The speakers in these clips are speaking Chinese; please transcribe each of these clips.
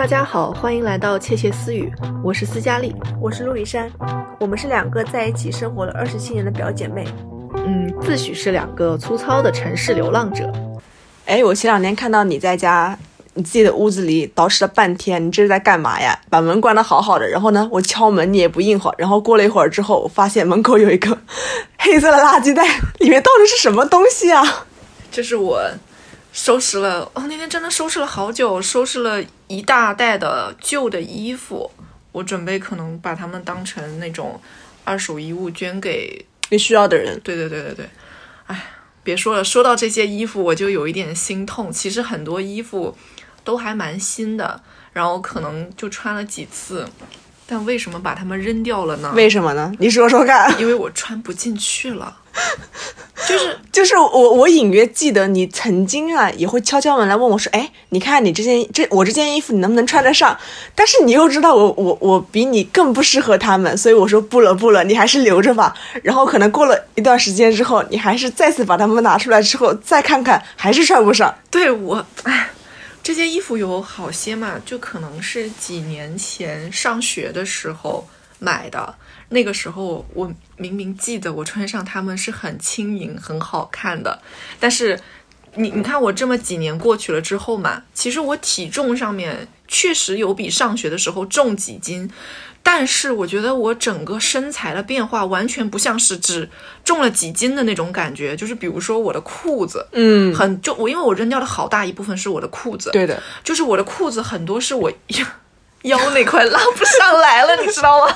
大家好，欢迎来到窃窃私语，我是斯嘉丽，我是陆以山，我们是两个在一起生活了二十七年的表姐妹，嗯，自诩是两个粗糙的城市流浪者。哎，我前两天看到你在家，你自己的屋子里捯饬了半天，你这是在干嘛呀？把门关的好好的，然后呢，我敲门你也不应和，然后过了一会儿之后，我发现门口有一个黑色的垃圾袋，里面到底是什么东西啊？这是我收拾了，哦，那天真的收拾了好久，收拾了一大袋的旧的衣服，我准备可能把它们当成那种二手衣物捐给给需要的人。对对对对对，哎，别说了，说到这些衣服，我就有一点心痛。其实很多衣服都还蛮新的，然后可能就穿了几次，但为什么把它们扔掉了呢？为什么呢？你说说看。因为我穿不进去了。就是 就是我我隐约记得你曾经啊也会敲敲门来问我说，哎，你看你这件这我这件衣服你能不能穿得上？但是你又知道我我我比你更不适合他们，所以我说不了不了，你还是留着吧。然后可能过了一段时间之后，你还是再次把它们拿出来之后再看看，还是穿不上。对我，哎，这件衣服有好些嘛，就可能是几年前上学的时候买的。那个时候我明明记得我穿上它们是很轻盈、很好看的，但是你你看我这么几年过去了之后嘛，其实我体重上面确实有比上学的时候重几斤，但是我觉得我整个身材的变化完全不像是只重了几斤的那种感觉，就是比如说我的裤子，嗯，很就我因为我扔掉了好大一部分是我的裤子，对的，就是我的裤子很多是我 腰那块拉不上来了，你知道吗？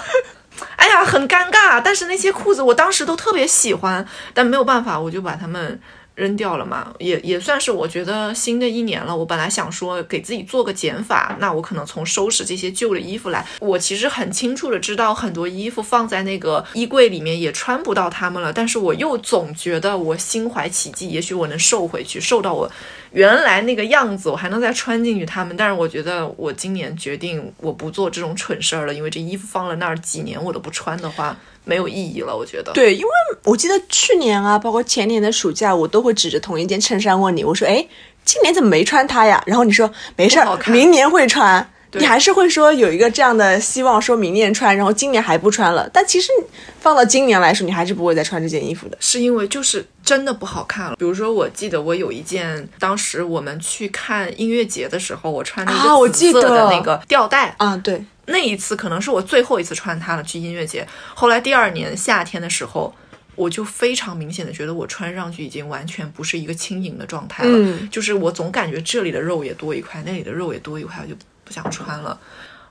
哎呀，很尴尬。但是那些裤子我当时都特别喜欢，但没有办法，我就把它们扔掉了嘛。也也算是我觉得新的一年了。我本来想说给自己做个减法，那我可能从收拾这些旧的衣服来。我其实很清楚的知道，很多衣服放在那个衣柜里面也穿不到它们了。但是我又总觉得我心怀奇迹，也许我能瘦回去，瘦到我。原来那个样子，我还能再穿进去它们，但是我觉得我今年决定我不做这种蠢事儿了，因为这衣服放了那儿几年我都不穿的话，没有意义了。我觉得对，因为我记得去年啊，包括前年的暑假，我都会指着同一件衬衫问你，我说：“哎，今年怎么没穿它呀？”然后你说：“没事儿，明年会穿。”你还是会说有一个这样的希望，说明年穿，然后今年还不穿了。但其实放到今年来说，你还是不会再穿这件衣服的，是因为就是真的不好看了。比如说，我记得我有一件，当时我们去看音乐节的时候，我穿那个紫色的那个吊带啊，对，那一次可能是我最后一次穿它了。去音乐节，后来第二年夏天的时候，我就非常明显的觉得我穿上去已经完全不是一个轻盈的状态了，就是我总感觉这里的肉也多一块，那里的肉也多一块，我就。不想穿了，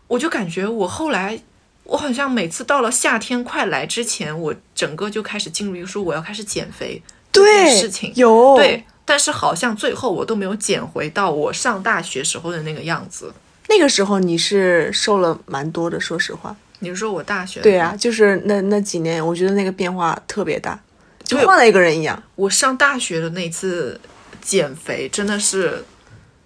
我就感觉我后来，我好像每次到了夏天快来之前，我整个就开始进入一个说我要开始减肥对事情有对，但是好像最后我都没有减回到我上大学时候的那个样子。那个时候你是瘦了蛮多的，说实话。你是说我大学？对呀，就是那那几年，我觉得那个变化特别大，就换了一个人一样。我上大学的那次减肥真的是。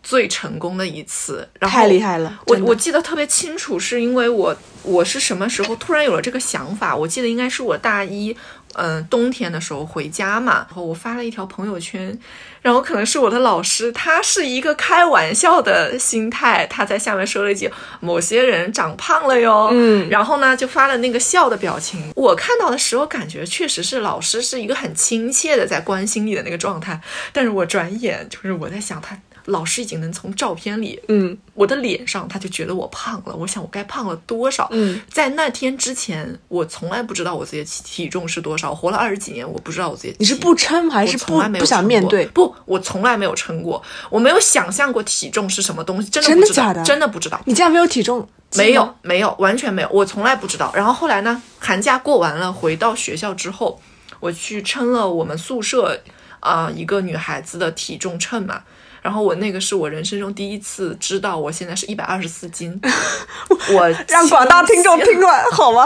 最成功的一次，然后太厉害了！我我记得特别清楚，是因为我我是什么时候突然有了这个想法？我记得应该是我大一，嗯，冬天的时候回家嘛，然后我发了一条朋友圈，然后可能是我的老师，他是一个开玩笑的心态，他在下面说了一句：“某些人长胖了哟。”嗯，然后呢就发了那个笑的表情。我看到的时候感觉确实是老师是一个很亲切的在关心你的那个状态，但是我转眼就是我在想他。老师已经能从照片里，嗯，我的脸上，他就觉得我胖了。我想我该胖了多少？嗯，在那天之前，我从来不知道我自己的体重是多少。活了二十几年，我不知道我自己。你是不称还是不不想面对？不，我从来没有称过，我没有想象过体重是什么东西。真的真的假的？真的不知道。你竟然没有体重？没有，没有，完全没有。我从来不知道。然后后来呢？寒假过完了，回到学校之后，我去称了我们宿舍啊一个女孩子的体重秤嘛。然后我那个是我人生中第一次知道我现在是一百二十四斤，我让广大听众听完 好吗？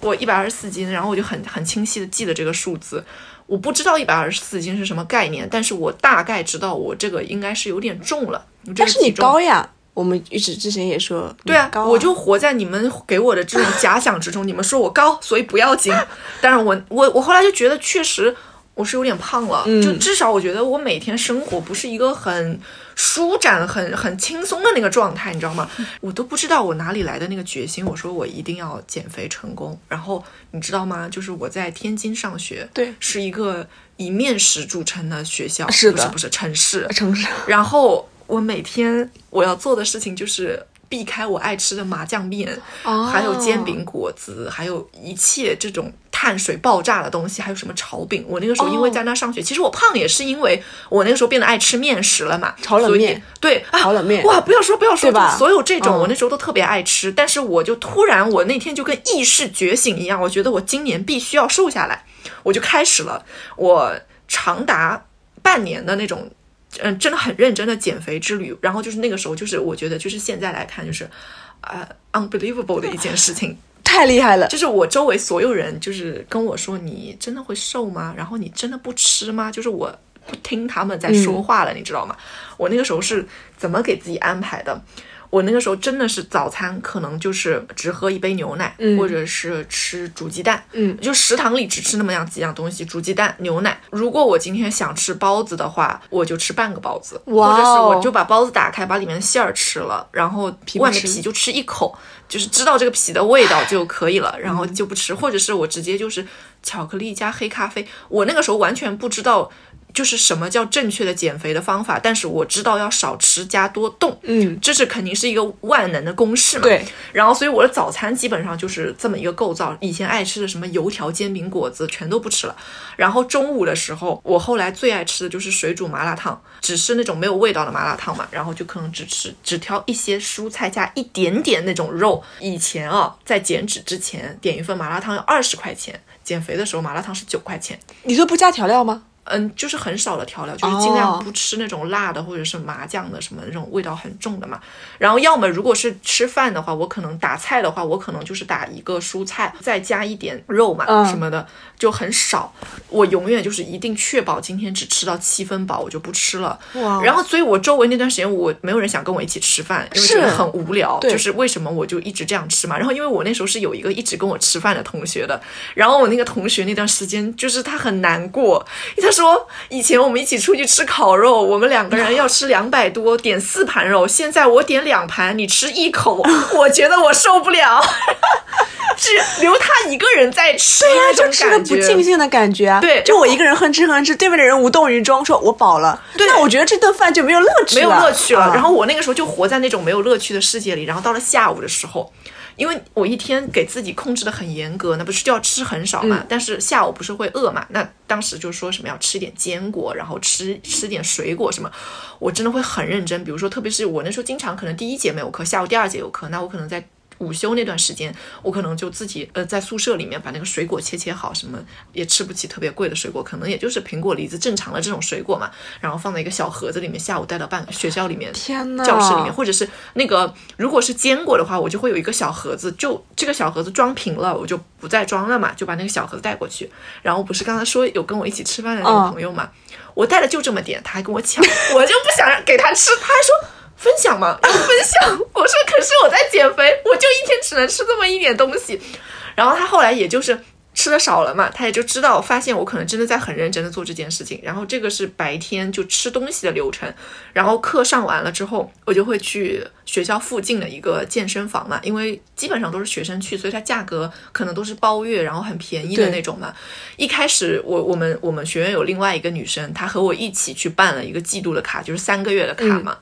我一百二十四斤，然后我就很很清晰的记得这个数字。我不知道一百二十四斤是什么概念，但是我大概知道我这个应该是有点重了。但是你高呀，我们一直之前也说对啊，我就活在你们给我的这种假想之中。你们说我高，所以不要紧。但是我我我后来就觉得确实。我是有点胖了，嗯就至少我觉得我每天生活不是一个很舒展、很很轻松的那个状态，你知道吗？我都不知道我哪里来的那个决心，我说我一定要减肥成功。然后你知道吗？就是我在天津上学，对是一个以面食著称的学校，是的不是不是城市，城市然后我每天我要做的事情就是避开我爱吃的麻酱面，哦还有煎饼果子，还有一切这种碳水爆炸的东西，还有什么炒饼。我那个时候因为在那上学，其实我胖也是因为我那个时候变得爱吃面食了嘛，炒冷面对啊，炒冷面哇，不要说不要说，对吧就所有这种嗯我那时候都特别爱吃，但是我就突然我那天就跟意识觉醒一样，我觉得我今年必须要瘦下来，我就开始了我长达半年的那种。嗯，真的很认真的减肥之旅，然后就是那个时候，就是我觉得，就是现在来看，就是，呃，unbelievable 的一件事情，太厉害了，就是我周围所有人就是跟我说：“你真的会瘦吗？然后你真的不吃吗？”就是我不听他们在说话了，你知道吗？我那个时候是怎么给自己安排的？我那个时候真的是早餐可能就是只喝一杯牛奶，或者是吃煮鸡蛋，嗯，就食堂里只吃那么样几样东西，煮鸡蛋、牛奶。如果我今天想吃包子的话，我就吃半个包子，哦或者是我就把包子打开，把里面的馅儿吃了，然后外面皮就吃一口，就是知道这个皮的味道就可以了，然后就不吃，或者是我直接就是巧克力加黑咖啡。我那个时候完全不知道。就是什么叫正确的减肥的方法，但是我知道要少吃加多动，嗯，这是肯定是一个万能的公式嘛。对，然后所以我的早餐基本上就是这么一个构造。以前爱吃的什么油条、煎饼、果子全都不吃了。然后中午的时候，我后来最爱吃的就是水煮麻辣烫，只是那种没有味道的麻辣烫嘛。然后就可能只吃只挑一些蔬菜加一点点那种肉。以前啊，在减脂之前点一份麻辣烫要二十块钱，减肥的时候麻辣烫是九块钱。你都不加调料吗？嗯，就是很少的调料，就是尽量不吃那种辣的或者是麻酱的什么那种味道很重的嘛。然后要么如果是吃饭的话，我可能打菜的话，我可能就是打一个蔬菜，再加一点肉嘛、嗯什么的，就很少。我永远就是一定确保今天只吃到七分饱，我就不吃了。哇然后所以我周围那段时间我没有人想跟我一起吃饭，因为觉得是很无聊。对就是为什么我就一直这样吃嘛。然后因为我那时候是有一个一直跟我吃饭的同学的，然后我那个同学那段时间就是他很难过，他说以前我们一起出去吃烤肉，我们两个人要吃两百多，点四盘肉，现在我点两盘，你吃一口，我觉得我受不了，只留他一个人在吃对呀、那种就吃的。不尽兴的感觉啊。对就我一个人哼哧哼哧，对面的人无动于衷，说我饱了。对那我觉得这顿饭就没有乐趣没有乐趣了。啊然后我那个时候就活在那种没有乐趣的世界里。然后到了下午的时候，因为我一天给自己控制的很严格，那不是就要吃很少嘛？但是下午不是会饿嘛？那当时就说什么要吃点坚果，然后吃吃点水果什么，我真的会很认真。比如说，特别是我那时候经常可能第一节没有课，下午第二节有课，那我可能在。午休那段时间，我可能就自己呃在宿舍里面把那个水果切切好，什么也吃不起特别贵的水果，可能也就是苹果、梨子正常的这种水果嘛，然后放在一个小盒子里面，下午带到办学校里面，天呐教室里面，或者是那个如果是坚果的话，我就会有一个小盒子，就这个小盒子装平了，我就不再装了嘛，就把那个小盒子带过去。然后不是刚才说有跟我一起吃饭的那个嗯朋友嘛，我带的就这么点，他还跟我抢，我就不想让给他吃，他还说。分享嘛，要 分享。我说，可是我在减肥，我就一天只能吃这么一点东西。然后他后来也就是吃的少了嘛，他也就知道，发现我可能真的在很认真的做这件事情。然后这个是白天就吃东西的流程，然后课上完了之后，我就会去学校附近的一个健身房嘛，因为基本上都是学生去，所以它价格可能都是包月，然后很便宜的那种嘛。一开始我我们我们学院有另外一个女生，她和我一起去办了一个季度的卡，就是三个月的卡嘛。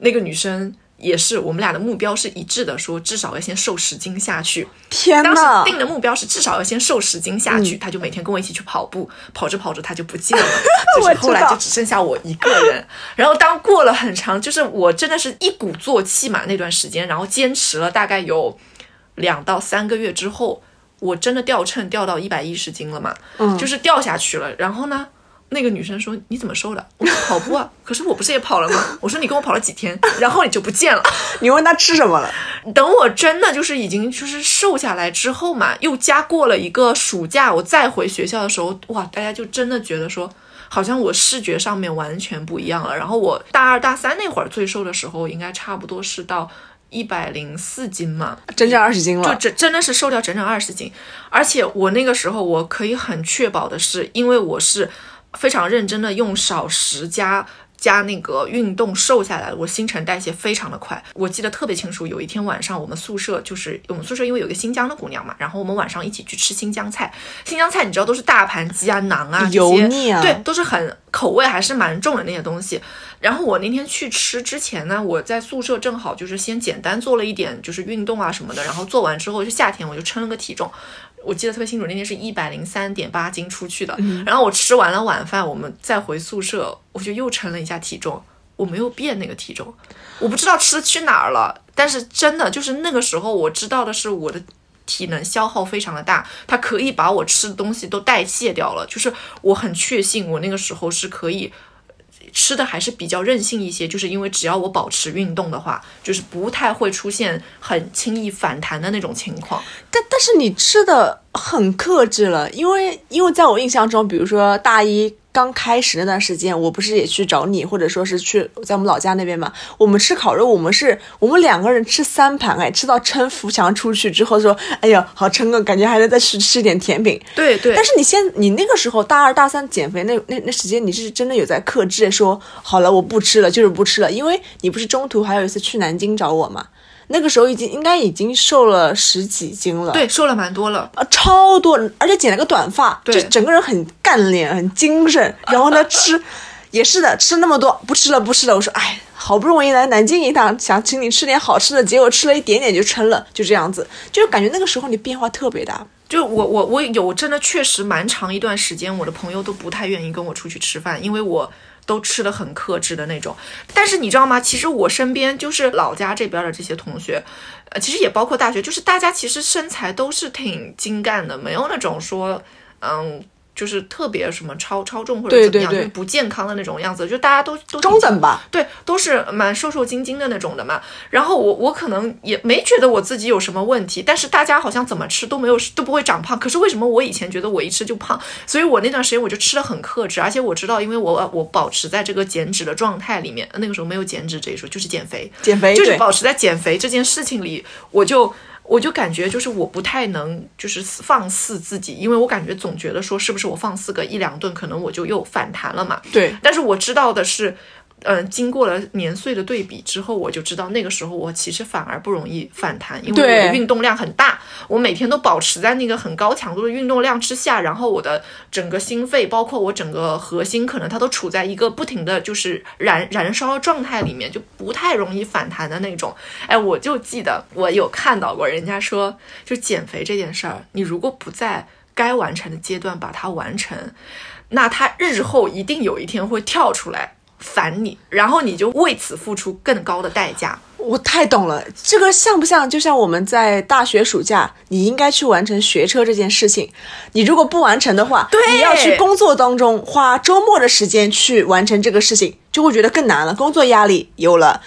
那个女生也是，我们俩的目标是一致的，说至少要先瘦十斤下去。当天呐时！定的目标是至少要先瘦十斤下去，她就每天跟我一起去跑步，跑着跑着她就不见了，就是后来就只剩下我一个人。然后当过了很长，就是我真的是一鼓作气嘛那段时间，然后坚持了大概有两到三个月之后，我真的掉秤掉到一百一十斤了嘛，嗯就是掉下去了。然后呢？那个女生说：“你怎么瘦的？”我说：“跑步啊。” 可是我不是也跑了吗？我说：“你跟我跑了几天？” 然后你就不见了。你问他吃什么了？等我真的就是已经就是瘦下来之后嘛，又加过了一个暑假，我再回学校的时候，哇，大家就真的觉得说，好像我视觉上面完全不一样了。然后我大二大三那会儿最瘦的时候，应该差不多是到一百零四斤嘛，整整二十斤了，就真真的是瘦掉整整二十斤，而且我那个时候我可以很确保的是，因为我是非常认真的用少食加。加那个运动瘦下来，我新陈代谢非常的快。我记得特别清楚，有一天晚上我们宿舍就是我们宿舍因为有个新疆的姑娘嘛，然后我们晚上一起去吃新疆菜。新疆菜你知道都是大盘鸡啊、馕啊，油腻啊，对，都是很口味还是蛮重的那些东西。然后我那天去吃之前呢，我在宿舍正好就是先简单做了一点就是运动啊什么的，然后做完之后是夏天，我就称了个体重。我记得特别清楚，那天是一百零三点八斤出去的。然后我吃完了晚饭，我们再回宿舍，我就又称了一下体重，我没有变那个体重，我不知道吃的去哪儿了。但是真的就是那个时候，我知道的是我的体能消耗非常的大，它可以把我吃的东西都代谢掉了。就是我很确信，我那个时候是可以。吃的还是比较任性一些，就是因为只要我保持运动的话，就是不太会出现很轻易反弹的那种情况。但但是你吃的很克制了，因为因为在我印象中，比如说大一。刚开始那段时间，我不是也去找你，或者说是去在我们老家那边嘛？我们吃烤肉，我们是我们两个人吃三盘，哎，吃到撑扶墙出去之后说，哎呀，好撑啊，感觉还能再吃吃点甜品。对对。但是你现你那个时候大二大三减肥那那那时间，你是真的有在克制，说好了我不吃了，就是不吃了，因为你不是中途还有一次去南京找我嘛？那个时候已经应该已经瘦了十几斤了，对，瘦了蛮多了啊，超多，而且剪了个短发，就整个人很干练，很精神。然后呢，吃 也是的，吃那么多，不吃了，不吃了。我说，哎，好不容易来南京一趟，想请你吃点好吃的，结果吃了一点点就撑了，就这样子，就感觉那个时候你变化特别大。就我我我有真的确实蛮长一段时间，我的朋友都不太愿意跟我出去吃饭，因为我。都吃的很克制的那种，但是你知道吗？其实我身边就是老家这边的这些同学，呃，其实也包括大学，就是大家其实身材都是挺精干的，没有那种说，嗯。就是特别什么超超重或者怎么样，就是不健康的那种样子，就大家都都中等吧，对，都是蛮瘦瘦精精的那种的嘛。然后我我可能也没觉得我自己有什么问题，但是大家好像怎么吃都没有都不会长胖。可是为什么我以前觉得我一吃就胖？所以我那段时间我就吃的很克制，而且我知道，因为我我保持在这个减脂的状态里面，那个时候没有减脂这一说，就是减肥，减肥就是保持在减肥这件事情里，我就。我就感觉就是我不太能就是放肆自己，因为我感觉总觉得说是不是我放肆个一两顿，可能我就又反弹了嘛。对，但是我知道的是。嗯，经过了年岁的对比之后，我就知道那个时候我其实反而不容易反弹，因为我的运动量很大，我每天都保持在那个很高强度的运动量之下，然后我的整个心肺，包括我整个核心，可能它都处在一个不停的就是燃燃烧状态里面，就不太容易反弹的那种。哎，我就记得我有看到过人家说，就减肥这件事儿，你如果不在该完成的阶段把它完成，那它日后一定有一天会跳出来。烦你，然后你就为此付出更高的代价。我太懂了，这个像不像？就像我们在大学暑假，你应该去完成学车这件事情。你如果不完成的话，对，你要去工作当中花周末的时间去完成这个事情，就会觉得更难了。工作压力有了。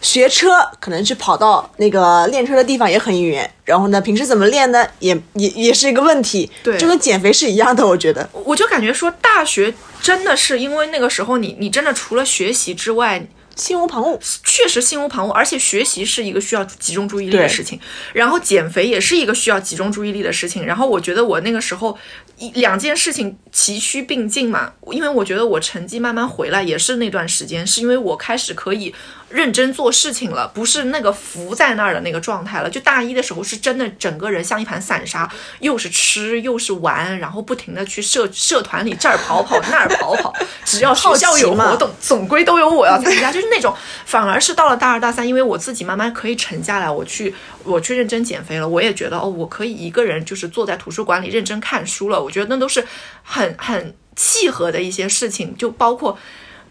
学车可能去跑到那个练车的地方也很远，然后呢，平时怎么练呢？也也也是一个问题。对，就跟减肥是一样的，我觉得。我就感觉说，大学真的是因为那个时候，你你真的除了学习之外。心无旁骛，确实心无旁骛，而且学习是一个需要集中注意力的事情，然后减肥也是一个需要集中注意力的事情。然后我觉得我那个时候一两件事情齐驱并进嘛，因为我觉得我成绩慢慢回来也是那段时间，是因为我开始可以认真做事情了，不是那个浮在那儿的那个状态了。就大一的时候是真的整个人像一盘散沙，又是吃又是玩，然后不停的去社 社团里这儿跑跑那儿跑跑，只要学校有活动，总归都有我要参加，就是。那种反而是到了大二大三，因为我自己慢慢可以沉下来，我去我去认真减肥了，我也觉得哦，我可以一个人就是坐在图书馆里认真看书了。我觉得那都是很很契合的一些事情，就包括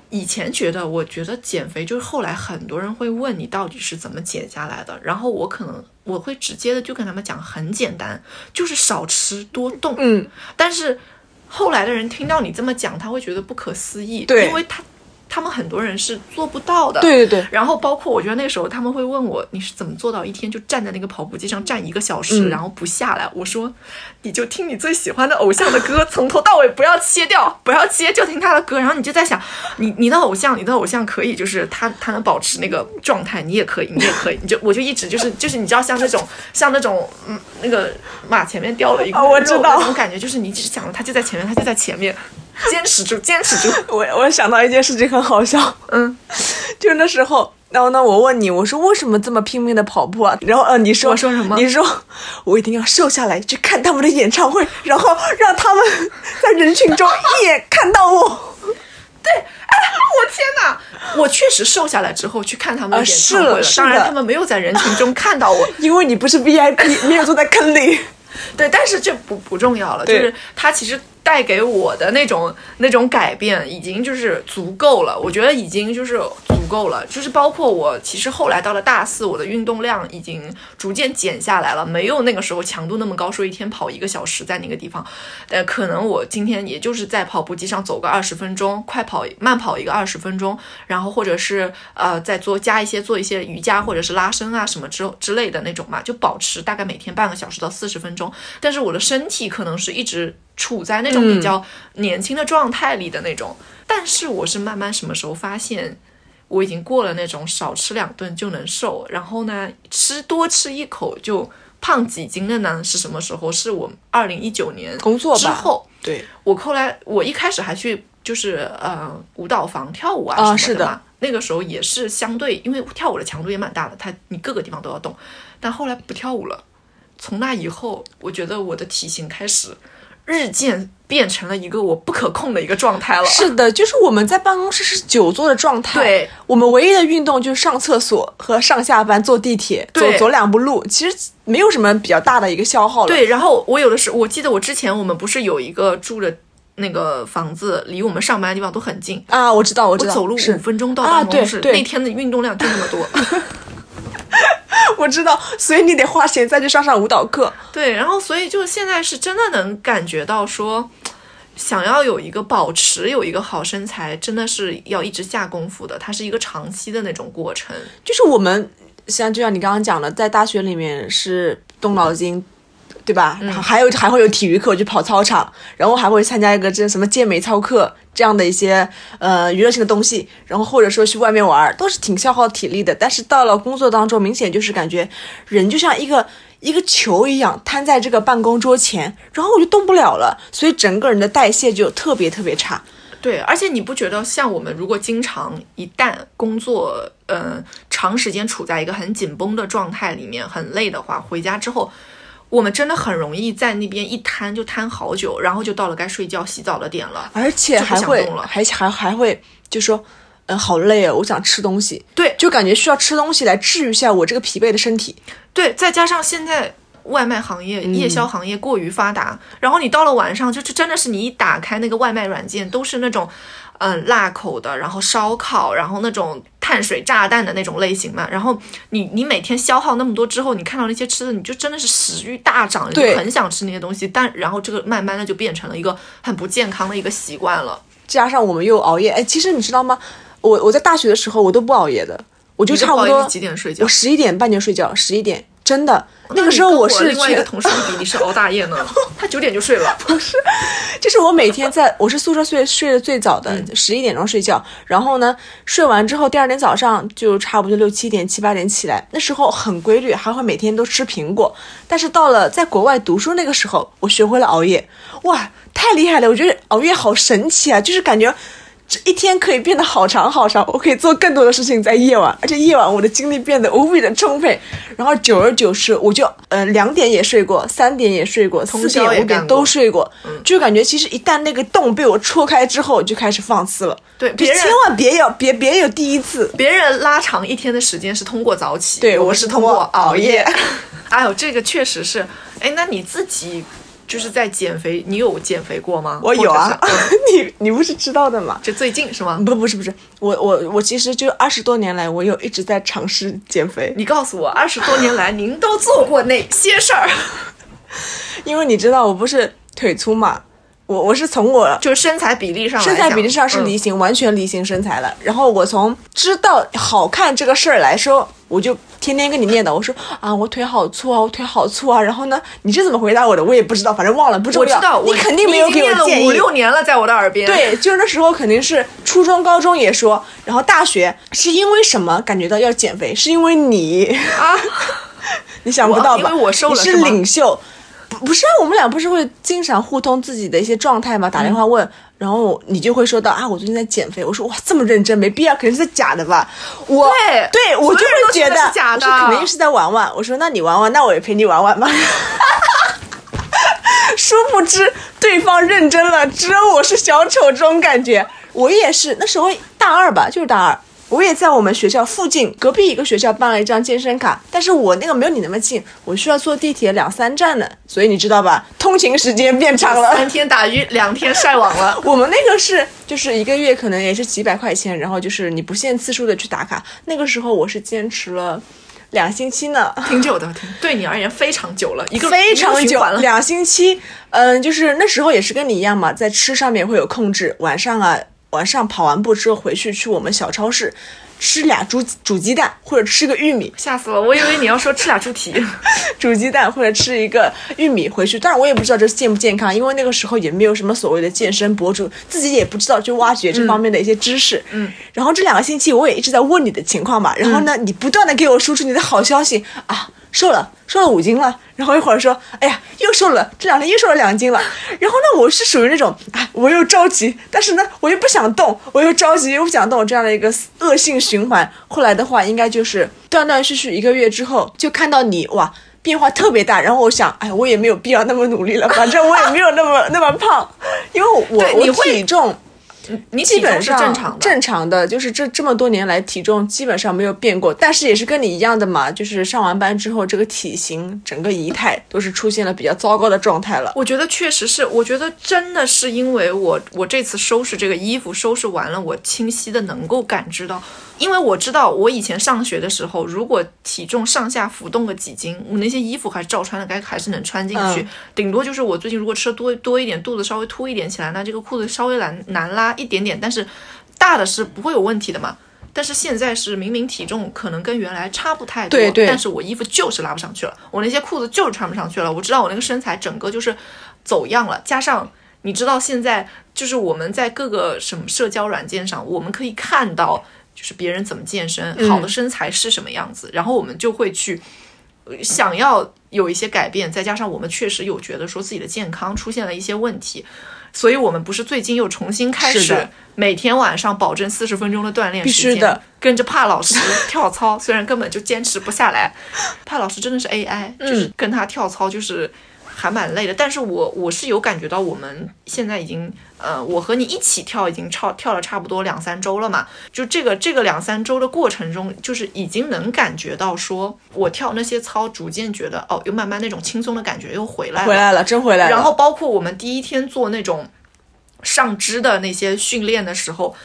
以前觉得，我觉得减肥就是后来很多人会问你到底是怎么减下来的，然后我可能我会直接的就跟他们讲很简单，就是少吃多动。嗯，但是后来的人听到你这么讲，他会觉得不可思议，对，因为他。他们很多人是做不到的。对对对，然后包括我觉得那时候他们会问我，你是怎么做到一天就站在那个跑步机上站一个小时，嗯然后不下来？我说，你就听你最喜欢的偶像的歌，从头到尾不要切掉，不要切，就听他的歌。然后你就在想，你你的偶像，你的偶像可以，就是他他能保持那个状态，你也可以，你也可以。你就我就一直就是就是你知道像那种像那种嗯那个马前面掉了一个啊我知道那种感觉，就是你一直想着他就在前面，他就在前面，坚持住，坚持住。我我想到一件事情很好笑，嗯，就那时候，然后呢，我问你，我说为什么这么拼命的跑步啊？然后呃，你说我说什么你说我一定要瘦下来去看他们的演唱会，然后让他们在人群中一眼看到我。我天哪！我确实瘦下来之后去看他们的啊演唱会了，当然他们没有在人群中看到我，因为你不是 VIP，没有坐在坑里。对，但是这不不重要了，就是他其实带给我的那种那种改变，已经就是足够了。我觉得已经就是足够了，就是包括我其实后来到了大四，我的运动量已经逐渐减下来了，没有那个时候强度那么高，说一天跑一个小时在那个地方，呃，可能我今天也就是在跑步机上走个二十分钟，快跑慢跑一个二十分钟，然后或者是呃再做加一些做一些瑜伽或者是拉伸啊什么之之类的那种嘛，就保持大概每天半个小时到四十分钟。但是我的身体可能是一直处在那种比较年轻的状态里的那种，但是我是慢慢什么时候发现。我已经过了那种少吃两顿就能瘦，然后呢，吃多吃一口就胖几斤的呢？是什么时候？是我二零一九年工作之后，对，我后来我一开始还去就是呃舞蹈房跳舞啊啊什么是的嘛，那个时候也是相对，因为跳舞的强度也蛮大的，它你各个地方都要动。但后来不跳舞了，从那以后，我觉得我的体型开始日渐变成了一个我不可控的一个状态了。是的，就是我们在办公室是久坐的状态。对，我们唯一的运动就是上厕所和上下班坐地铁，走对走两步路，其实没有什么比较大的一个消耗了。对，然后我有的是，我记得我之前我们不是有一个住的那个房子，离我们上班的地方都很近，啊，我知道，我知道，我走路五分钟到啊办公室，那天的运动量就那么多。我知道，所以你得花钱再去上上舞蹈课。对，然后所以就现在是真的能感觉到说，想要有一个保持有一个好身材，真的是要一直下功夫的，它是一个长期的那种过程。就是我们像就像你刚刚讲的，在大学里面是动脑筋。对吧？然后还有还会有体育课去跑操场，然后还会参加一个这什么健美操课这样的一些呃娱乐性的东西，然后或者说去外面玩儿，都是挺消耗体力的。但是到了工作当中，明显就是感觉人就像一个一个球一样瘫在这个办公桌前，然后我就动不了了，所以整个人的代谢就特别特别差。对，而且你不觉得像我们如果经常一旦工作，呃，长时间处在一个很紧绷的状态里面，很累的话，回家之后，我们真的很容易在那边一瘫就瘫好久，然后就到了该睡觉洗澡的点了。而且不还会还还还会就说，嗯，好累哦，我想吃东西。对就感觉需要吃东西来治愈一下我这个疲惫的身体。对，再加上现在外卖行业、嗯夜宵行业过于发达，然后你到了晚上，就就真的是你一打开那个外卖软件，都是那种嗯辣口的，然后烧烤，然后那种碳水炸弹的那种类型嘛。然后你你每天消耗那么多之后，你看到那些吃的，你就真的是食欲大涨，你就很想吃那些东西。但然后这个慢慢的就变成了一个很不健康的一个习惯了。加上我们又熬夜，哎，其实你知道吗？我我在大学的时候我都不熬夜的，我就差不多几点睡觉我十一点半就睡觉，十一点真的。那个时候我是另外一个，同事比，你是熬大夜呢，他九点就睡了。不是就是我每天在我是宿舍睡睡得最早的，嗯十一点钟睡觉，然后呢睡完之后第二天早上就差不多六七点七八点起来，那时候很规律，还会每天都吃苹果。但是到了在国外读书那个时候，我学会了熬夜，哇，太厉害了！我觉得熬夜好神奇啊，就是感觉。这一天可以变得好长好长，我可以做更多的事情在夜晚，而且夜晚我的精力变得无比的充沛。然后久而久之，我就呃两点也睡过，三点也睡过，四点五点都睡过，就感觉其实一旦那个洞被我戳开之后，就开始放肆了。对别人千万别有别别有第一次。别人拉长一天的时间是通过早起，对我我是通过熬熬夜。哎呦，这个确实是。哎，那你自己就是在减肥，你有减肥过吗？我有啊 你你不是知道的吗？就最近是吗？不不是不是，我我我其实就二十多年来，我有一直在尝试减肥，你告诉我，二十多年来您都做过哪些事儿？因为你知道我不是腿粗嘛，我我是从我就是身材比例上身材比例上是梨形，完全梨形身材了。然后我从知道好看这个事儿来说，我就天天跟你念叨，我说啊，我腿好粗啊，我腿好粗啊。然后呢，你是怎么回答我的？我也不知道，反正忘了，不重要。我知道，你我肯定没有给你已经念了我建议。五六年了，在我的耳边。，对，就是那时候肯定是初中、高中也说，然后大学是因为什么感觉到要减肥？是因为你啊，你想不到吧？因为我瘦了你是领袖，不不是啊？我们俩不是会经常互通自己的一些状态吗？打电话嗯问，然后你就会说到啊，我最近在减肥。我说哇，这么认真，没必要，肯定是假的吧？我对对我就所有人都觉会觉得得是假的肯定是在玩玩。我说那你玩玩，那我也陪你玩玩吧。殊不知对方认真了，只有我是小丑这种感觉。我也是那时候大二吧，就是大二，我也在我们学校附近隔壁一个学校办了一张健身卡，但是我那个没有你那么近，我需要坐地铁两三站呢，所以你知道吧，通勤时间变长了。三天打鱼两天晒网了。我们那个是就是一个月可能也是几百块钱，然后就是你不限次数的去打卡。那个时候我是坚持了两星期呢。挺久的，挺对你而言非常久了，一个非常久了。两星期。嗯，就是那时候也是跟你一样嘛，在吃上面会有控制。晚上啊，晚上跑完步之后回去去我们小超市吃俩煮煮鸡蛋，或者吃个玉米，吓死了！我以为你要说吃俩猪蹄。煮鸡蛋或者吃一个玉米回去。但是我也不知道这健不健康，因为那个时候也没有什么所谓的健身博主，自己也不知道去挖掘这方面的一些知识。嗯，然后这两个星期我也一直在问你的情况嘛，然后呢，你不断的给我输出你的好消息啊。瘦了，瘦了五斤了，然后一会儿说，哎呀，又瘦了，这两天又瘦了两斤了。然后呢，我是属于那种，哎，我又着急，但是呢，我又不想动，我又着急又不想动，这样的一个恶性循环。后来的话，应该就是断断续续一个月之后，就看到你哇。变化特别大，然后我想，哎，我也没有必要那么努力了，反正我也没有那么那么胖，因为我我体重你基本上正常的，正常的，就是这这么多年来体重基本上没有变过，但是也是跟你一样的嘛，就是上完班之后，这个体型整个仪态都是出现了比较糟糕的状态了。我觉得确实是，我觉得真的是因为我我这次收拾这个衣服收拾完了，我清晰的能够感知到，因为我知道我以前上学的时候，如果体重上下浮动个几斤，我那些衣服还是照穿的，该还是能穿进去，嗯顶多就是我最近如果吃的多多一点，肚子稍微凸一点起来，那这个裤子稍微难 难拉一点点，但是大的是不会有问题的嘛。但是现在是明明体重可能跟原来差不太多，对对但是我衣服就是拉不上去了，我那些裤子就是穿不上去了。我知道我那个身材整个就是走样了，加上你知道现在就是我们在各个什么社交软件上，我们可以看到就是别人怎么健身，好的身材是什么样子，然后我们就会去呃想要有一些改变，再加上我们确实有觉得说自己的健康出现了一些问题。所以我们不是最近又重新开始每天晚上保证四十分钟的锻炼时间，的。跟着帕老师 跳操，虽然根本就坚持不下来。帕老师真的是 AI，就是跟他跳操就是还蛮累的。但是我我是有感觉到，我们现在已经呃，我和你一起跳已经超跳了差不多两三周了嘛。就这个这个两三周的过程中，就是已经能感觉到说，我跳那些操，逐渐觉得哦，又慢慢那种轻松的感觉又回来了。回来了，真回来了。然后包括我们第一天做那种上肢的那些训练的时候，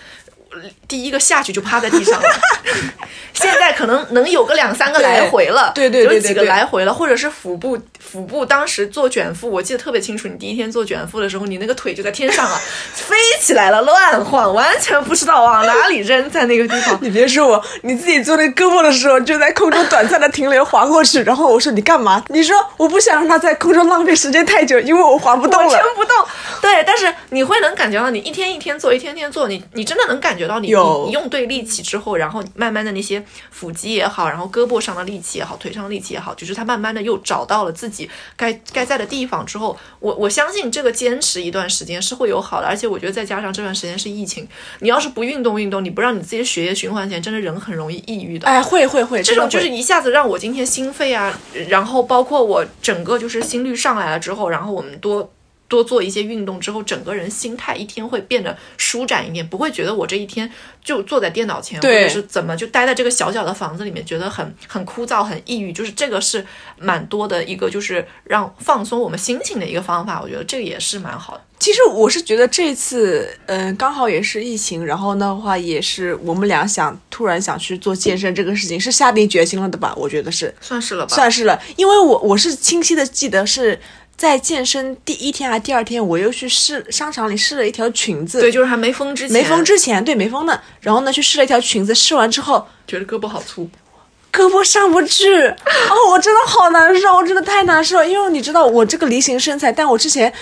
第一个下去就趴在地上了。现在可能能有个两三个来回了，对对对对有几个来回了，或者是腹部腹部当时做卷腹，我记得特别清楚。你第一天做卷腹的时候，你那个腿就在天上啊，飞起来了，乱晃，完全不知道往哪里扔，在那个地方。你别说我，你自己做那个胳膊的时候，就在空中短暂的停留滑过去，然后我说你干嘛？你说我不想让它在空中浪费时间太久，因为我滑不动了完全。不动，对，但是你会能感觉到，你一天一天做，一天天做，你你真的能感觉到你有你用对力气之后，然后慢慢的那些腹肌也好，然后胳膊上的力气也好，腿上的力气也好，就是它慢慢的又找到了自己该该在的地方之后，我我相信这个坚持一段时间是会有好的，而且我觉得再加上这段时间是疫情，你要是不运动运动，你不让你自己的血液循环起来，真的人很容易抑郁的。哎，会会会，这种就是一下子让我今天心肺啊，然后包括我整个就是心率上来了之后，然后我们多多做一些运动之后，整个人心态一天会变得舒展一点，不会觉得我这一天就坐在电脑前，或者是怎么就待在这个小小的房子里面，觉得很很枯燥、很抑郁。就是这个是蛮多的一个，就是让放松我们心情的一个方法。我觉得这个也是蛮好的。其实我是觉得这次，嗯、刚好也是疫情，然后的话也是我们俩想突然想去做健身这个事情，是下定决心了的吧？我觉得是，算是了吧，算是了，因为我我是清晰的记得是在健身第一天还第二天，我又去试商场里试了一条裙子，对，就是还没封之前，没封之前，对，没封呢。然后呢，去试了一条裙子，试完之后，觉得胳膊好粗，胳膊上不去，哦，我真的好难受，我真的太难受，因为你知道我这个梨形身材，但我之前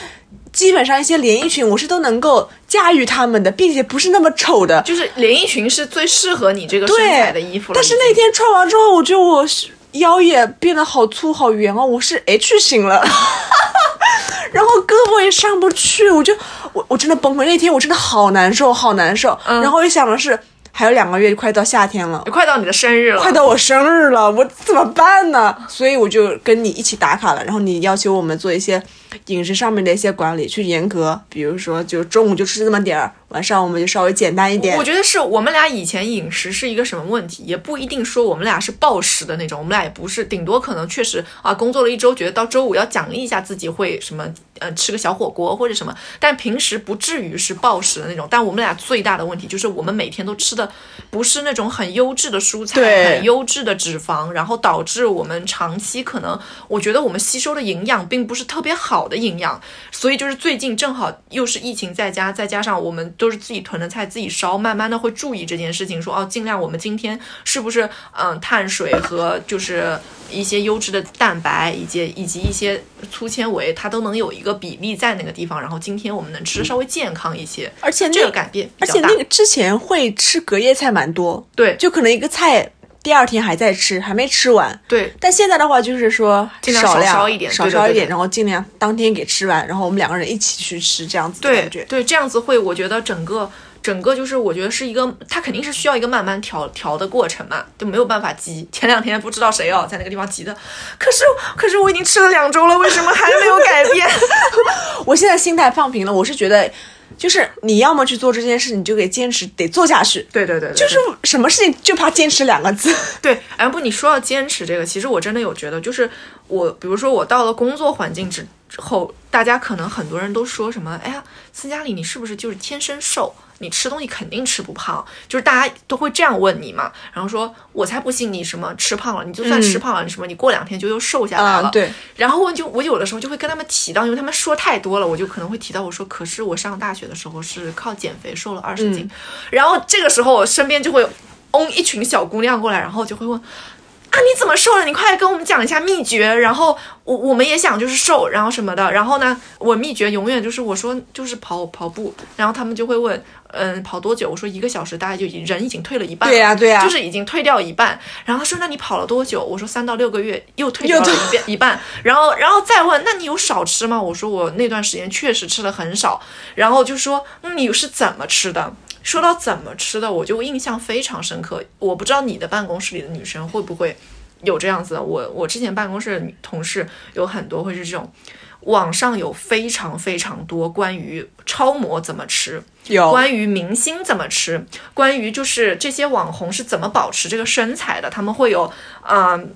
基本上一些连衣裙我是都能够驾驭它们的，并且不是那么丑的。就是连衣裙是最适合你这个身材的衣服了。但是那天穿完之后，我觉得我腰也变得好粗好圆哦，我是 H 型了。然后胳膊也上不去，我就我我真的崩溃。那天我真的好难受，好难受。嗯然后我想的是，还有两个月就快到夏天了，快到你的生日了，快到我生日了，我怎么办呢？所以我就跟你一起打卡了。然后你要求我们做一些饮食上面的一些管理，去严格，比如说就中午就吃这么点儿，晚上我们就稍微简单一点我。觉得是我们俩以前饮食是一个什么问题，也不一定说我们俩是暴食的那种，我们俩也不是，顶多可能确实啊，工作了一周，觉得到周五要奖励一下自己，会什么呃吃个小火锅或者什么，但平时不至于是暴食的那种。但我们俩最大的问题就是我们每天都吃的不是那种很优质的蔬菜，很优质的脂肪，然后导致我们长期可能，我觉得我们吸收的营养并不是特别好的营养，所以就是最近正好又是疫情在家，再加上我们都是自己囤的菜自己烧，慢慢的会注意这件事情，说哦，尽量我们今天是不是嗯碳水和就是一些优质的蛋白，以及以及一些粗纤维，它都能有一个比例在那个地方，然后今天我们能吃的稍微健康一些，而且那这个改变而且那个之前会吃隔夜菜蛮多，对。就可能一个菜第二天还在吃，还没吃完。对。但现在的话，就是说尽量少少量烧一点少烧一点，对然后尽量当天给吃完，然后我们两个人一起去吃，这样子的感觉。对，这样子会，我觉得整个整个就是，我觉得是一个，它肯定是需要一个慢慢调调的过程嘛，就没有办法急。前两天不知道谁哦，在那个地方急的，可是可是我已经吃了两周了，为什么还没有改变？我现在心态放平了，我是觉得，就是你要么去做这件事，你就得坚持，得做下去。对对对对，就是什么事情就怕坚持两个字。对，哎不，你说要坚持这个，其实我真的有觉得，就是我，比如说我到了工作环境之之后，大家可能很多人都说什么，哎呀，斯嘉丽，你是不是就是天生瘦？你吃东西肯定吃不胖，就是大家都会这样问你嘛。然后说，我才不信你什么吃胖了，你就算吃胖了，你什么你过两天就又瘦下来了。啊，对，然后我就我有的时候就会跟他们提到，因为他们说太多了，我就可能会提到我说，可是我上大学的时候是靠减肥瘦了二十斤，然后这个时候我身边就会嗡一群小姑娘过来，然后就会问。啊，你怎么瘦了？你快跟我们讲一下秘诀。然后我我们也想就是瘦，然后什么的。然后呢，我秘诀永远就是我说就是跑跑步，然后他们就会问，嗯，跑多久？我说一个小时，大概就已人已经退了一半了。对呀对呀就是已经退掉一半。然后他说那你跑了多久？我说三到六个月，又退掉了一半一半。然后然后再问，那你有少吃吗？我说我那段时间确实吃的很少。然后就说，那你是怎么吃的？说到怎么吃的，我就印象非常深刻。我不知道你的办公室里的女生会不会有这样子的。我我之前办公室的女同事有很多会是这种，网上有非常非常多关于超模怎么吃，有关于明星怎么吃，关于就是这些网红是怎么保持这个身材的，他们会有嗯。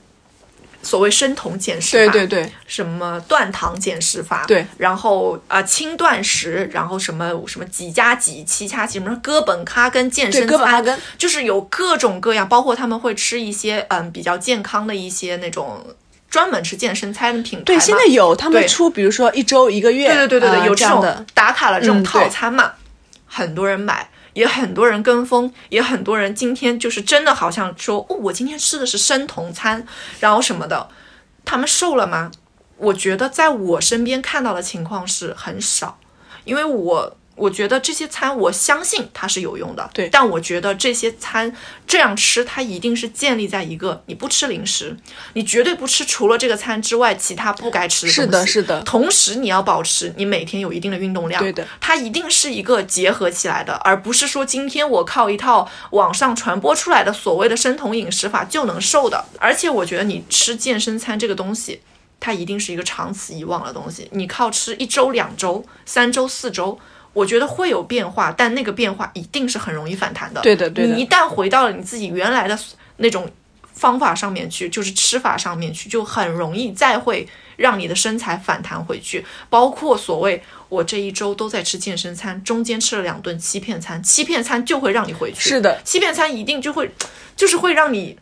所谓生酮减食法，对对对，什么断糖减食法，对，然后啊、呃轻断食，然后什么什么几加几七加几，什么哥本哈根健身餐，哥本哈根，就是有各种各样，包括他们会吃一些嗯比较健康的一些那种专门吃健身餐的品牌对，现在有他们出，比如说一周一个月，对对对对对，呃有这样的，打卡了这种嗯套餐嘛，很多人买，也很多人跟风，也很多人今天就是真的好像说，哦，我今天吃的是生酮餐，然后什么的，他们瘦了吗？我觉得在我身边看到的情况是很少，因为我。我觉得这些餐，我相信它是有用的，对但我觉得这些餐这样吃，它一定是建立在一个你不吃零食，你绝对不吃除了这个餐之外其他不该吃的东西。是的，是的，同时你要保持你每天有一定的运动量，对的，它一定是一个结合起来的，而不是说今天我靠一套网上传播出来的所谓的生酮饮食法就能瘦的。而且我觉得你吃健身餐这个东西，它一定是一个长此以往的东西，你靠吃一周、两周、三周、四周。我觉得会有变化，但那个变化一定是很容易反弹的。对的对的你一旦回到了你自己原来的那种方法上面去，就是吃法上面去，就很容易再会让你的身材反弹回去。包括所谓我这一周都在吃健身餐，中间吃了两顿欺骗餐，欺骗餐就会让你回去。是的，欺骗餐一定就会，就是会让你，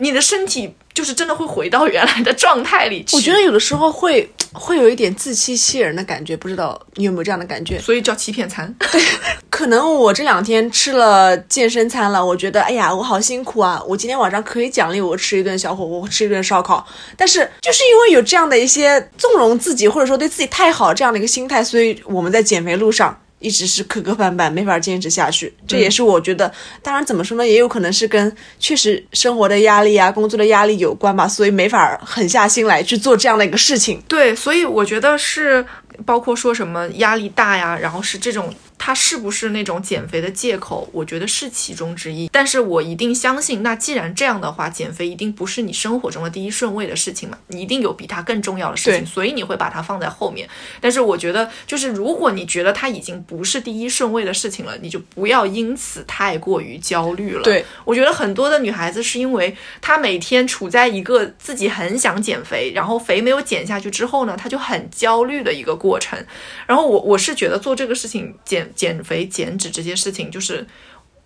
你的身体就是真的会回到原来的状态里去。我觉得有的时候会会有一点自欺欺人的感觉，不知道你有没有这样的感觉？所以叫欺骗餐。可能我这两天吃了健身餐了，我觉得哎呀，我好辛苦啊！我今天晚上可以奖励我吃一顿小火锅，吃一顿烧烤。但是就是因为有这样的一些纵容自己，或者说对自己太好这样的一个心态，所以我们在减肥路上。一直是磕磕绊绊，没法坚持下去。这也是我觉得，当然怎么说呢，也有可能是跟确实生活的压力啊、工作的压力有关吧，所以没法狠下心来去做这样的一个事情。对，所以我觉得是包括说什么压力大呀，然后是这种。它是不是那种减肥的借口？我觉得是其中之一。但是我一定相信，那既然这样的话，减肥一定不是你生活中的第一顺位的事情嘛？你一定有比它更重要的事情，所以你会把它放在后面。但是我觉得，就是如果你觉得它已经不是第一顺位的事情了，你就不要因此太过于焦虑了。对，我觉得很多的女孩子是因为她每天处在一个自己很想减肥，然后肥没有减下去之后呢，她就很焦虑的一个过程。然后我我是觉得做这个事情减。减肥减脂这些事情，就是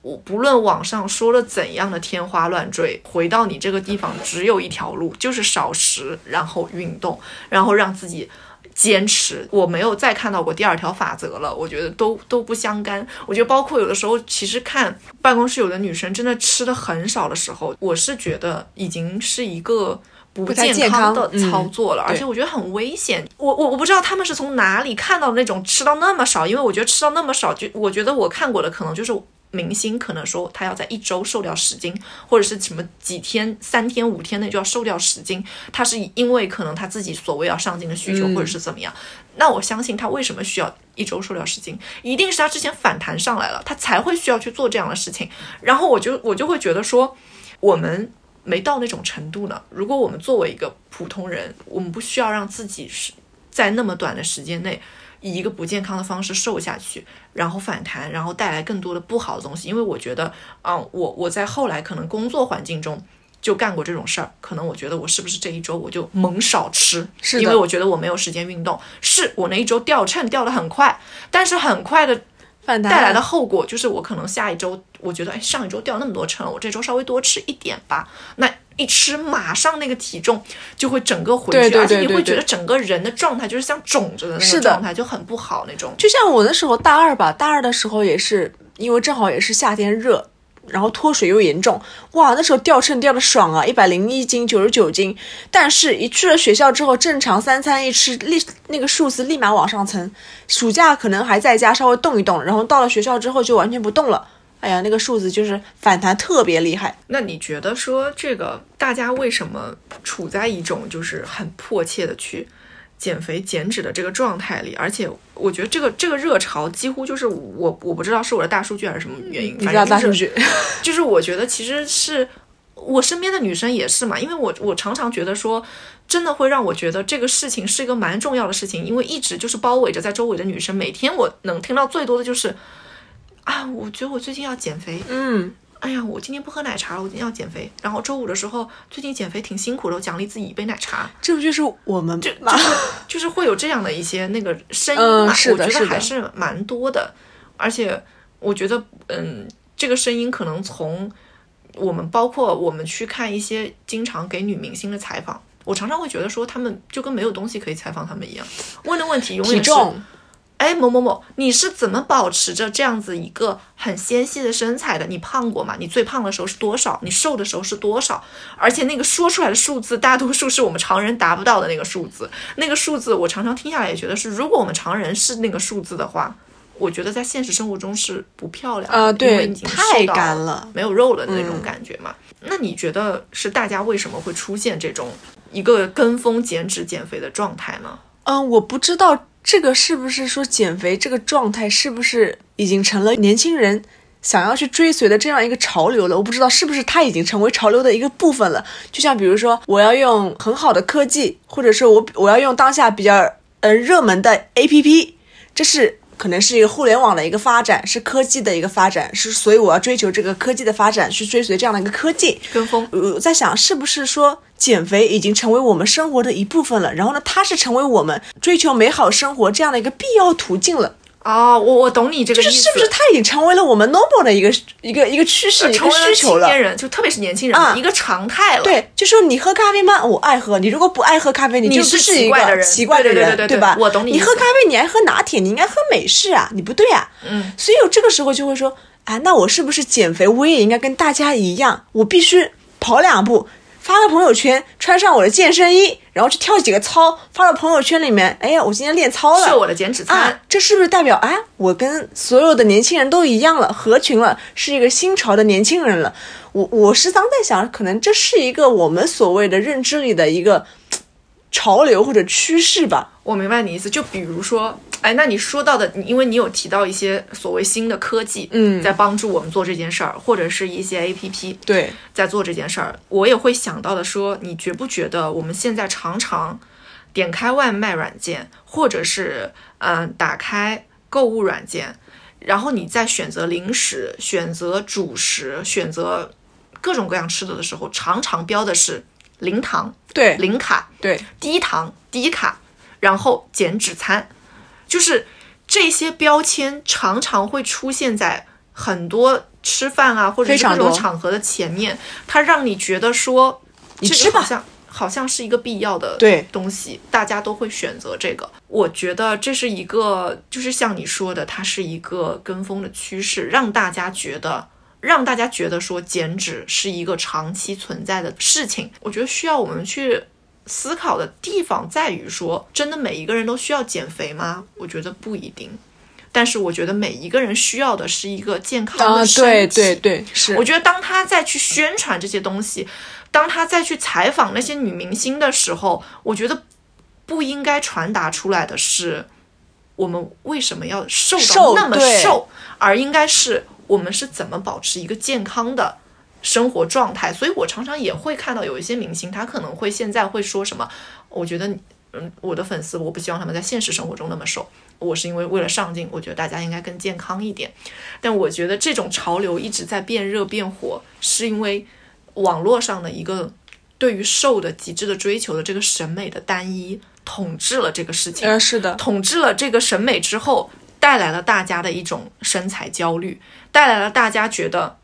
我不论网上说了怎样的天花乱坠，回到你这个地方只有一条路，就是少食，然后运动，然后让自己坚持。我没有再看到过第二条法则了，我觉得都都不相干。我觉得包括有的时候，其实看办公室有的女生真的吃的很少的时候，我是觉得已经是一个。不健康的操作了，而且我觉得很危险。我我我不知道他们是从哪里看到的那种吃到那么少，因为我觉得吃到那么少，就我觉得我看过的可能就是明星，可能说他要在一周瘦掉十斤，或者是什么几天、三天、五天内就要瘦掉十斤，他是因为可能他自己所谓要上镜的需求，或者是怎么样。那我相信他为什么需要一周瘦掉十斤，一定是他之前反弹上来了，他才会需要去做这样的事情。然后我就我就会觉得说，我们。没到那种程度呢。如果我们作为一个普通人，我们不需要让自己是在那么短的时间内以一个不健康的方式瘦下去，然后反弹，然后带来更多的不好的东西。因为我觉得，嗯，我我在后来可能工作环境中就干过这种事儿。可能我觉得我是不是这一周我就猛少吃，是因为我觉得我没有时间运动。是我那一周掉秤掉的很快，但是很快的。带来的后果就是，我可能下一周，我觉得，哎，上一周掉那么多秤，我这周稍微多吃一点吧。那一吃，马上那个体重就会整个回去，而且你会觉得整个人的状态就是像肿着的那个状态，就很不好那种。就像我那时候大二吧，大二的时候也是，因为正好也是夏天热。然后脱水又严重，哇，那时候掉秤掉的爽啊，一百零一斤，九十九斤。但是，一去了学校之后，正常三餐一吃，立那个数字立马往上蹭。暑假可能还在家稍微动一动，然后到了学校之后就完全不动了。哎呀，那个数字就是反弹特别厉害。那你觉得说这个大家为什么处在一种就是很迫切的去？减肥减脂的这个状态里，而且我觉得这个这个热潮几乎就是我我不知道是我的大数据还是什么原因，反正大数据就是我觉得其实是我身边的女生也是嘛，因为我我常常觉得说真的会让我觉得这个事情是一个蛮重要的事情，因为一直就是包围着在周围的女生，每天我能听到最多的就是啊，我觉得我最近要减肥，嗯。哎呀，我今天不喝奶茶了，我今天要减肥。然后周五的时候，最近减肥挺辛苦的，我奖励自己一杯奶茶。这不就是我们就就是就是会有这样的一些那个声音嘛？我觉得还是蛮多的。而且我觉得，嗯，这个声音可能从我们包括我们去看一些经常给女明星的采访，我常常会觉得说他们就跟没有东西可以采访他们一样，问的问题永远是。哎，某某某，你是怎么保持着这样子一个很纤细的身材的？你胖过吗？你最胖的时候是多少？你瘦的时候是多少？而且那个说出来的数字，大多数是我们常人达不到的那个数字。那个数字，我常常听下来也觉得是，如果我们常人是那个数字的话，我觉得在现实生活中是不漂亮啊。对，太干了，没有肉了的那种感觉嘛。那你觉得是大家为什么会出现这种一个跟风减脂减肥的状态呢？嗯，我不知道。这个是不是说减肥这个状态是不是已经成了年轻人想要去追随的这样一个潮流了？我不知道是不是它已经成为潮流的一个部分了。就像比如说，我要用很好的科技，或者是我我要用当下比较呃热门的 APP，这是。可能是一个互联网的一个发展，是科技的一个发展，是所以我要追求这个科技的发展，去追随这样的一个科技跟风。我在想，是不是说减肥已经成为我们生活的一部分了？然后呢，它是成为我们追求美好生活这样的一个必要途径了？哦，我我懂你这个意思，就是是不是他已经成为了我们 normal 的一个一个一个趋势，一个成为了需求了青年？人，就特别是年轻人啊一个常态了。对，就说你喝咖啡吗？我爱喝。你如果不爱喝咖啡，你你就是是奇怪的人奇怪的人，对对对对对吧？我懂你你喝咖啡，你爱喝拿铁，你应该喝美式啊，你不对啊。嗯，所以我这个时候就会说，啊，那我是不是减肥，我也应该跟大家一样，我必须跑两步，发个朋友圈，穿上我的健身衣，然后去跳几个操，发到朋友圈里面，哎呀，我今天练操了，是我的减脂餐。啊，这是不是代表啊，我跟所有的年轻人都一样了，合群了，是一个新潮的年轻人了？我我时常在想，可能这是一个我们所谓的认知里的一个嘖潮流或者趋势吧。我明白你意思，就比如说，哎，那你说到的，因为你有提到一些所谓新的科技，嗯在帮助我们做这件事儿，或者是一些 A P P 对，在做这件事儿，我也会想到的说，你觉不觉得我们现在常常点开外卖软件，或者是嗯打开购物软件，然后你在选择零食、选择主食、选择各种各样吃的的时候，常常标的是零糖、对，零卡、对，低糖、低卡，然后减脂餐，就是这些标签常常会出现在很多吃饭啊或者是各种场合的前面，它让你觉得说这你吃吧。个好像好像是一个必要的对。东西，大家都会选择这个。我觉得这是一个，就是像你说的，它是一个跟风的趋势，让大家觉得。让大家觉得说减脂是一个长期存在的事情，我觉得需要我们去思考的地方在于说，真的每一个人都需要减肥吗？我觉得不一定。但是我觉得每一个人需要的是一个健康啊的，身对体。对对，是我觉得当他再去宣传这些东西，当他再去采访那些女明星的时候，我觉得不应该传达出来的是我们为什么要瘦瘦到那么对瘦，而应该是我们是怎么保持一个健康的。生活状态，所以我常常也会看到有一些明星，他可能会现在会说什么，我觉得，嗯，我的粉丝，我不希望他们在现实生活中那么瘦，我是因为为了上镜，我觉得大家应该更健康一点。但我觉得这种潮流一直在变热变火，是因为网络上的一个对于瘦的极致的追求的这个审美的单一统治了这个事情。呃是的，统治了这个审美之后，带来了大家的一种身材焦虑，带来了大家觉得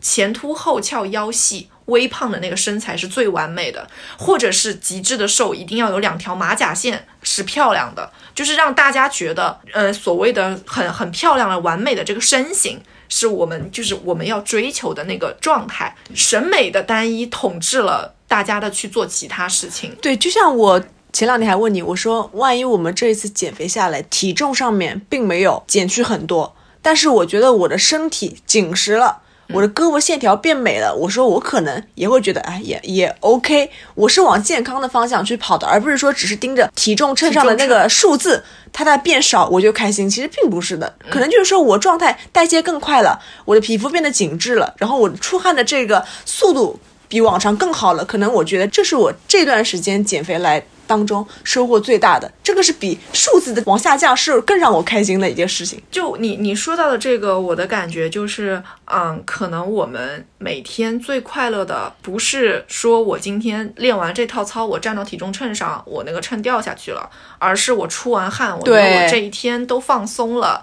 前凸后翘、腰细、微胖的那个身材是最完美的，或者是极致的瘦，一定要有两条马甲线是漂亮的，就是让大家觉得，呃，所谓的很很漂亮的完美的这个身形。是我们就是我们要追求的那个状态，审美的单一统治了大家的去做其他事情。对，就像我前两天还问你，我说万一我们这一次减肥下来，体重上面并没有减去很多，但是我觉得我的身体紧实了。我的胳膊线条变美了，我说我可能也会觉得，哎，也也 OK。我是往健康的方向去跑的，而不是说只是盯着体重秤上的那个数字，它在变少我就开心。其实并不是的，可能就是说我状态代谢更快了，我的皮肤变得紧致了，然后我出汗的这个速度比往常更好了。可能我觉得这是我这段时间减肥来当中收获最大的，这个是比数字的往下降是更让我开心的一件事情。就你你说到的这个，我的感觉就是，嗯，可能我们每天最快乐的不是说我今天练完这套操，我站到体重秤上，我那个秤掉下去了，而是我出完汗，我觉得我这一天都放松了。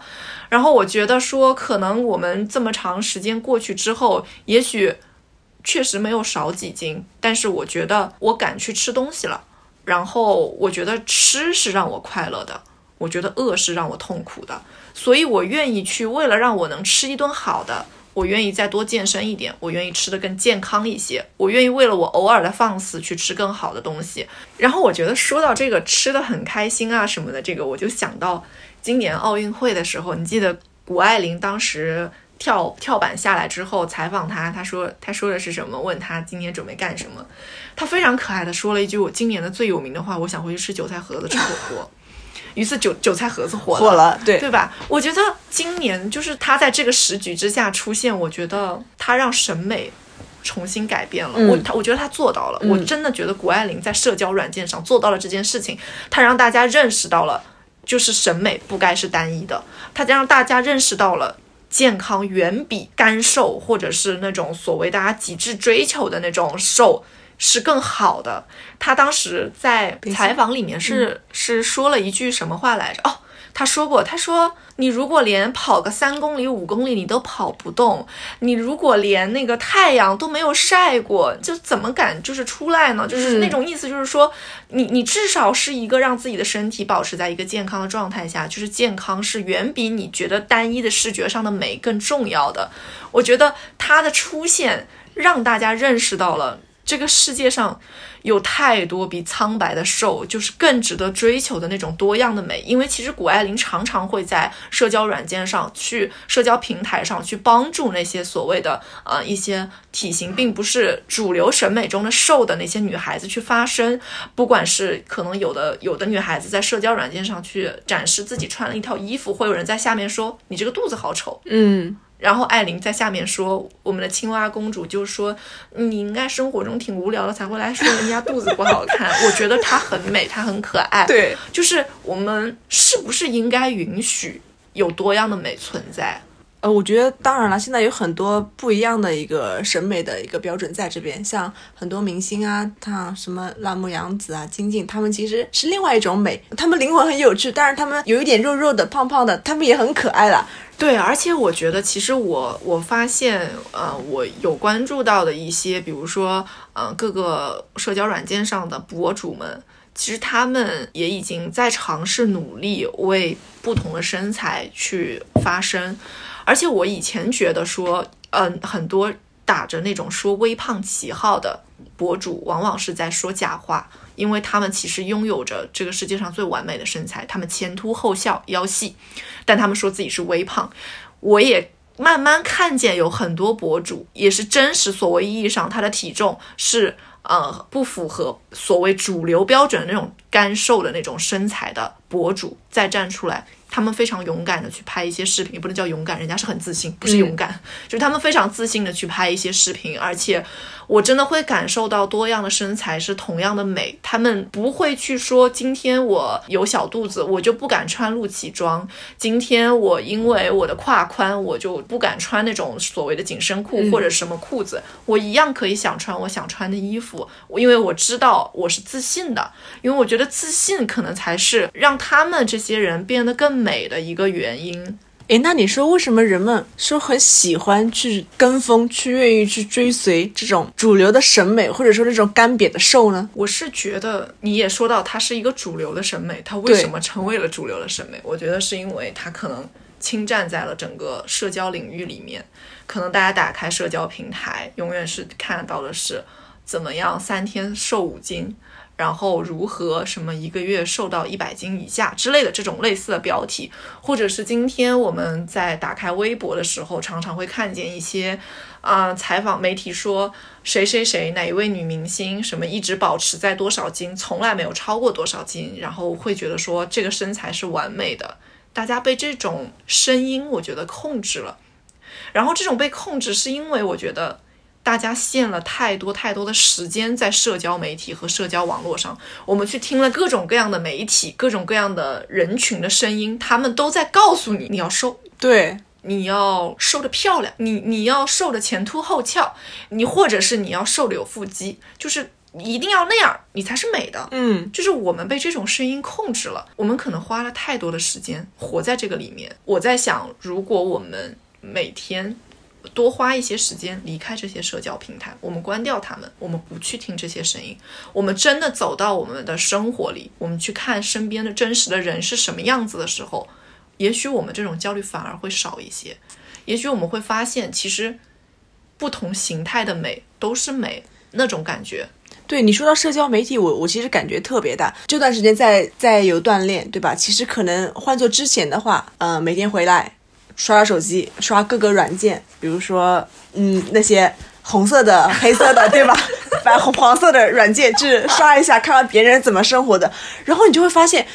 然后我觉得说，可能我们这么长时间过去之后，也许确实没有少几斤，但是我觉得我敢去吃东西了。然后我觉得吃是让我快乐的，我觉得饿是让我痛苦的，所以我愿意去为了让我能吃一顿好的，我愿意再多健身一点，我愿意吃的更健康一些，我愿意为了我偶尔的放肆去吃更好的东西。然后我觉得说到这个吃的很开心啊什么的，这个我就想到今年奥运会的时候，你记得谷爱凌当时。跳跳板下来之后，采访他，他说他说的是什么？问他今年准备干什么？他非常可爱的说了一句我今年的最有名的话：我想回去吃韭菜盒子吃火锅。于是韭韭菜盒子火了，火了，对对吧？我觉得今年就是他在这个时局之下出现，我觉得他让审美重新改变了。我他我觉得他做到了，我真的觉得谷爱凌在社交软件上做到了这件事情，他让大家认识到了，就是审美不该是单一的，他让大家认识到了。健康远比干瘦，或者是那种所谓大家极致追求的那种瘦是更好的。他当时在采访里面是、是说了一句什么话来着？哦，他说过，他说你如果连跑个三公里、五公里你都跑不动，你如果连那个太阳都没有晒过，就怎么敢就是出来呢？就是那种意思，就是说你你至少是一个让自己的身体保持在一个健康的状态下，就是健康是远比你觉得单一的视觉上的美更重要的。我觉得他的出现让大家认识到了。这个世界上有太多比苍白的瘦就是更值得追求的那种多样的美，因为其实谷爱凌常常会在社交软件上去、社交平台上去帮助那些所谓的呃一些体型并不是主流审美中的瘦的那些女孩子去发声，不管是可能有的有的女孩子在社交软件上去展示自己穿了一套衣服，会有人在下面说你这个肚子好丑，嗯。然后艾琳在下面说：“我们的青蛙公主就说，你应该生活中挺无聊的，才会来说人家肚子不好看。我觉得她很美，她很可爱。对，就是我们是不是应该允许有多样的美存在？呃，我觉得当然了，现在有很多不一样的一个审美的一个标准在这边，像很多明星啊，他什么辣目洋子啊、金靖，他们其实是另外一种美，他们灵魂很有趣，但是他们有一点肉肉的、胖胖的，他们也很可爱了。”对，而且我觉得，其实我我发现，呃，我有关注到的一些，比如说，呃，各个社交软件上的博主们，其实他们也已经在尝试努力为不同的身材去发声。而且我以前觉得说，嗯，很多打着那种说微胖旗号的博主，往往是在说假话。因为他们其实拥有着这个世界上最完美的身材，他们前凸后翘，腰细，但他们说自己是微胖。我也慢慢看见有很多博主，也是真实所谓意义上他的体重是呃不符合所谓主流标准的那种干瘦的那种身材的博主，再站出来。他们非常勇敢的去拍一些视频，也不能叫勇敢，人家是很自信，不是勇敢，就是他们非常自信的去拍一些视频，而且我真的会感受到多样的身材是同样的美，他们不会去说今天我有小肚子，我就不敢穿露脐装，今天我因为我的胯宽，我就不敢穿那种所谓的紧身裤或者什么裤子，我一样可以想穿我想穿的衣服，因为我知道我是自信的，因为我觉得自信可能才是让他们这些人变得更。美的一个原因，诶，那你说为什么人们说很喜欢去跟风，去愿意去追随这种主流的审美，或者说这种干瘪的瘦呢？我是觉得你也说到它是一个主流的审美，它为什么成为了主流的审美？我觉得是因为它可能侵占在了整个社交领域里面，可能大家打开社交平台，永远是看到的是怎么样三天瘦五斤。然后如何什么一个月瘦到一百斤以下之类的这种类似的标题，或者是今天我们在打开微博的时候，常常会看见一些，啊，采访媒体说谁谁谁哪一位女明星什么一直保持在多少斤，从来没有超过多少斤，然后会觉得说这个身材是完美的，大家被这种声音我觉得控制了，然后这种被控制是因为我觉得。大家陷了太多太多的时间在社交媒体和社交网络上，我们去听了各种各样的媒体、各种各样的人群的声音，他们都在告诉你，你要瘦，对，你要瘦的漂亮，你你要瘦的前凸后翘，你或者是你要瘦的有腹肌，就是一定要那样，你才是美的。嗯，就是我们被这种声音控制了，我们可能花了太多的时间活在这个里面。我在想，如果我们每天。多花一些时间离开这些社交平台，我们关掉它们，我们不去听这些声音，我们真的走到我们的生活里，我们去看身边的真实的人是什么样子的时候，也许我们这种焦虑反而会少一些，也许我们会发现，其实不同形态的美都是美，那种感觉。对你说到社交媒体，我我其实感觉特别大。这段时间在在有锻炼，对吧？其实可能换做之前的话，呃，每天回来。刷刷手机，刷各个软件，比如说，嗯，那些红色的、黑色的，对吧？白红黄色的软件，就是刷一下，看看别人怎么生活的。然后你就会发现，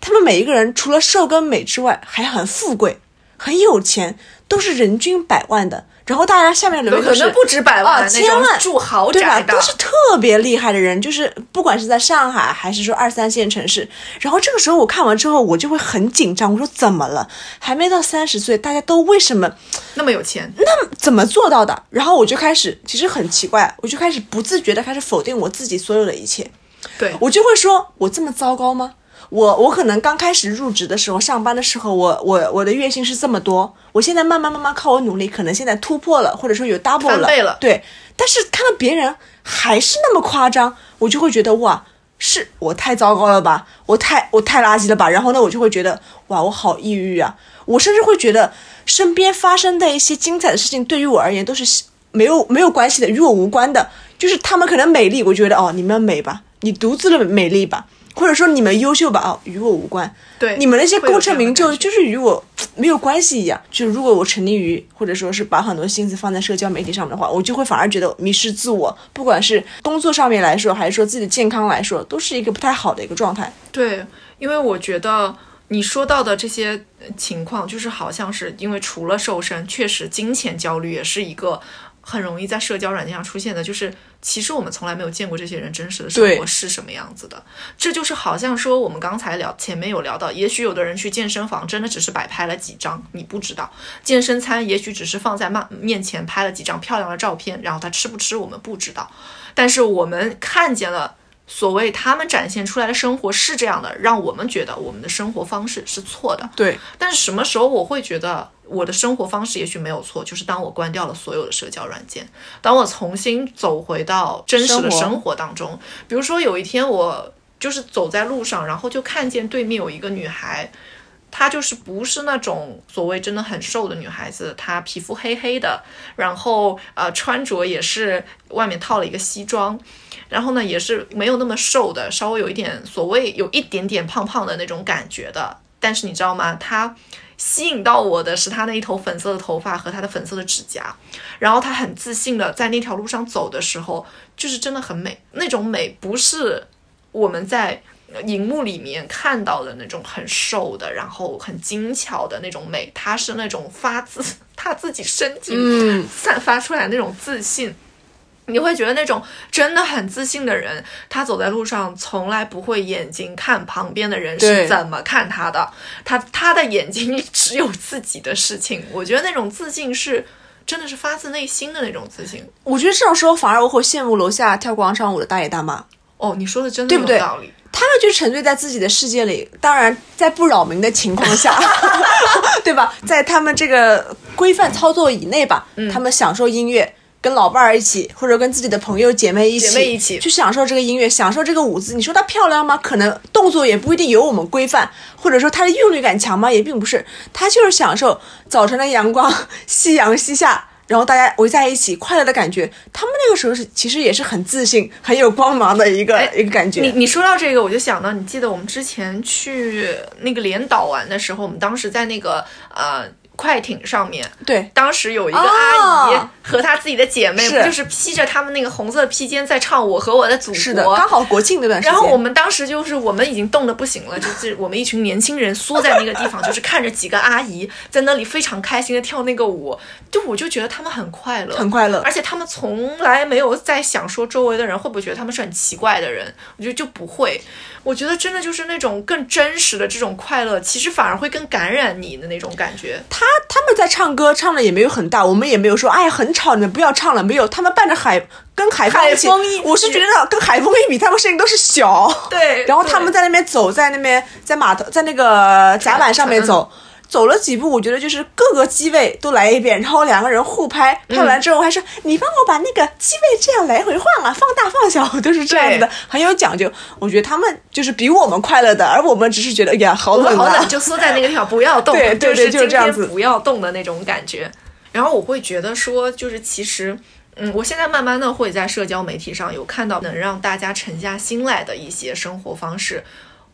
他们每一个人除了瘦跟美之外，还很富贵，很有钱，都是人均百万的。然后大家下面留言可能不止百万，千万住豪宅的，都是特别厉害的人，就是不管是在上海还是说二三线城市。然后这个时候我看完之后，我就会很紧张，我说怎么了？还没到三十岁，大家都为什么那么有钱？那怎么做到的？然后我就开始，其实很奇怪，我就开始不自觉的开始否定我自己所有的一切。对我就会说，我这么糟糕吗？我我可能刚开始入职的时候，上班的时候，我我我的月薪是这么多，我现在慢慢慢慢靠我努力，可能现在突破了，或者说有 double 了，倍了对。但是看到别人还是那么夸张，我就会觉得哇，是我太糟糕了吧，我太我太垃圾了吧。然后呢，我就会觉得哇，我好抑郁啊。我甚至会觉得身边发生的一些精彩的事情，对于我而言都是没有没有关系的，与我无关的。就是他们可能美丽，我觉得哦，你们美吧，你独自的美丽吧，或者说你们优秀吧，哦，与我无关。对你们那些功成名就，就是与我没有关系一样。就是如果我沉溺于，或者说是把很多心思放在社交媒体上面的话，我就会反而觉得迷失自我。不管是工作上面来说，还是说自己的健康来说，都是一个不太好的一个状态。对，因为我觉得你说到的这些呃情况，就是好像是因为除了瘦身，确实金钱焦虑也是一个很容易在社交软件上出现的。就是其实我们从来没有见过这些人真实的生活是什么样子的。这就是好像说我们刚才聊前面有聊到，也许有的人去健身房真的只是摆拍了几张，你不知道；健身餐也许只是放在面面前拍了几张漂亮的照片，然后他吃不吃我们不知道，但是我们看见了。所谓他们展现出来的生活是这样的，让我们觉得我们的生活方式是错的。对，但是什么时候我会觉得我的生活方式也许没有错？就是当我关掉了所有的社交软件，当我重新走回到真实的生活生活当中。比如说有一天我就是走在路上，然后就看见对面有一个女孩。她就是不是那种所谓真的很瘦的女孩子，她皮肤黑黑的，然后呃穿着也是外面套了一个西装，然后呢也是没有那么瘦的，稍微有一点所谓有一点点胖胖的那种感觉的。但是你知道吗？她吸引到我的是她那一头粉色的头发和她的粉色的指甲，然后她很自信的在那条路上走的时候，就是真的很美。那种美不是我们在荧幕里面看到的那种很瘦的，然后很精巧的那种美，她是那种发自 她自己身体嗯散发出来那种自信。你会觉得那种真的很自信的人，他走在路上从来不会眼睛看旁边的人是怎么看他的，他他的眼睛里只有自己的事情。我觉得那种自信是真的是发自内心的那种自信。我觉得这种时候反而我会羡慕楼下跳广场舞的大爷大妈。哦，你说的真的对不对有道理。他们就沉醉在自己的世界里，当然在不扰民的情况下，对吧？在他们这个规范操作以内吧，嗯他们享受音乐，跟老伴儿一起，或者跟自己的朋友姐妹一起，姐妹一起去享受这个音乐，享受这个舞姿。你说它漂亮吗？可能动作也不一定有我们规范，或者说它的韵律感强吗？也并不是，它就是享受早晨的阳光，夕阳西下。然后大家围在一起快乐的感觉，他们那个时候是其实也是很自信、很有光芒的一个、哎一个感觉。你你说到这个，我就想到，你记得我们之前去那个连岛玩的时候，我们当时在那个呃快艇上面，对，当时有一个阿姨哦和她自己的姐妹，不就是披着他们那个红色披肩在唱《我和我的祖国》？是的，刚好国庆那段时间。然后我们当时就是我们已经冻得不行了，就是我们一群年轻人缩在那个地方，就是看着几个阿姨在那里非常开心的跳那个舞，就我就觉得他们很快乐，很快乐而且他们从来没有在想说周围的人会不会觉得他们是很奇怪的人，我觉得就不会。我觉得真的就是那种更真实的这种快乐，其实反而会更感染你的那种感觉。他他们在唱歌，唱的也没有很大，我们也没有说哎呀很吵，你们不要唱了，没有，他们伴着海跟海风一起，海风一起我是觉得跟海风一比，他们声音都是小。对然后他们在那边走，在那边在码头在那个甲板上面走。走了几步，我觉得就是各个机位都来一遍，然后两个人互拍，拍完之后还说、你帮我把那个机位这样来回换啊，放大放小，都是这样子的，很有讲究。我觉得他们就是比我们快乐的，而我们只是觉得哎呀好冷啊，好冷，就缩在那个地方不要动，对对对就就是这样子不要动的那种感觉。然后我会觉得说，就是其实。嗯，我现在慢慢的会在社交媒体上有看到能让大家沉下心来的一些生活方式，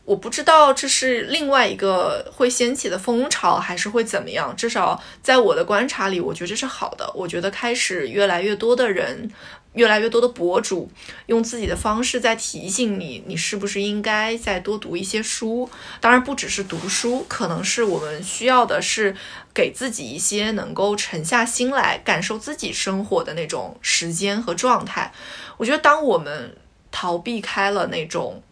我不知道这是另外一个会掀起的风潮，还是会怎么样。至少在我的观察里，我觉得这是好的。我觉得开始越来越多的人，越来越多的博主用自己的方式在提醒你，你是不是应该再多读一些书。当然，不只是读书，可能是我们需要的是给自己一些能够沉下心来感受自己生活的那种时间和状态。我觉得，当我们逃避开了那种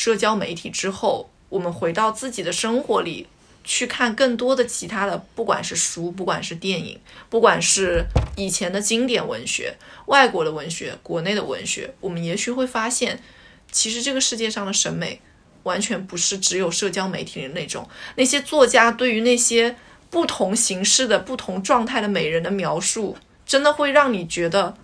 社交媒体之后，我们回到自己的生活里，去看更多的其他的，不管是书，不管是电影，不管是以前的经典文学、外国的文学、国内的文学，我们也许会发现，其实这个世界上的审美完全不是只有社交媒体的那种。那些作家对于那些不同形式的、不同状态的美人的描述，真的会让你觉得。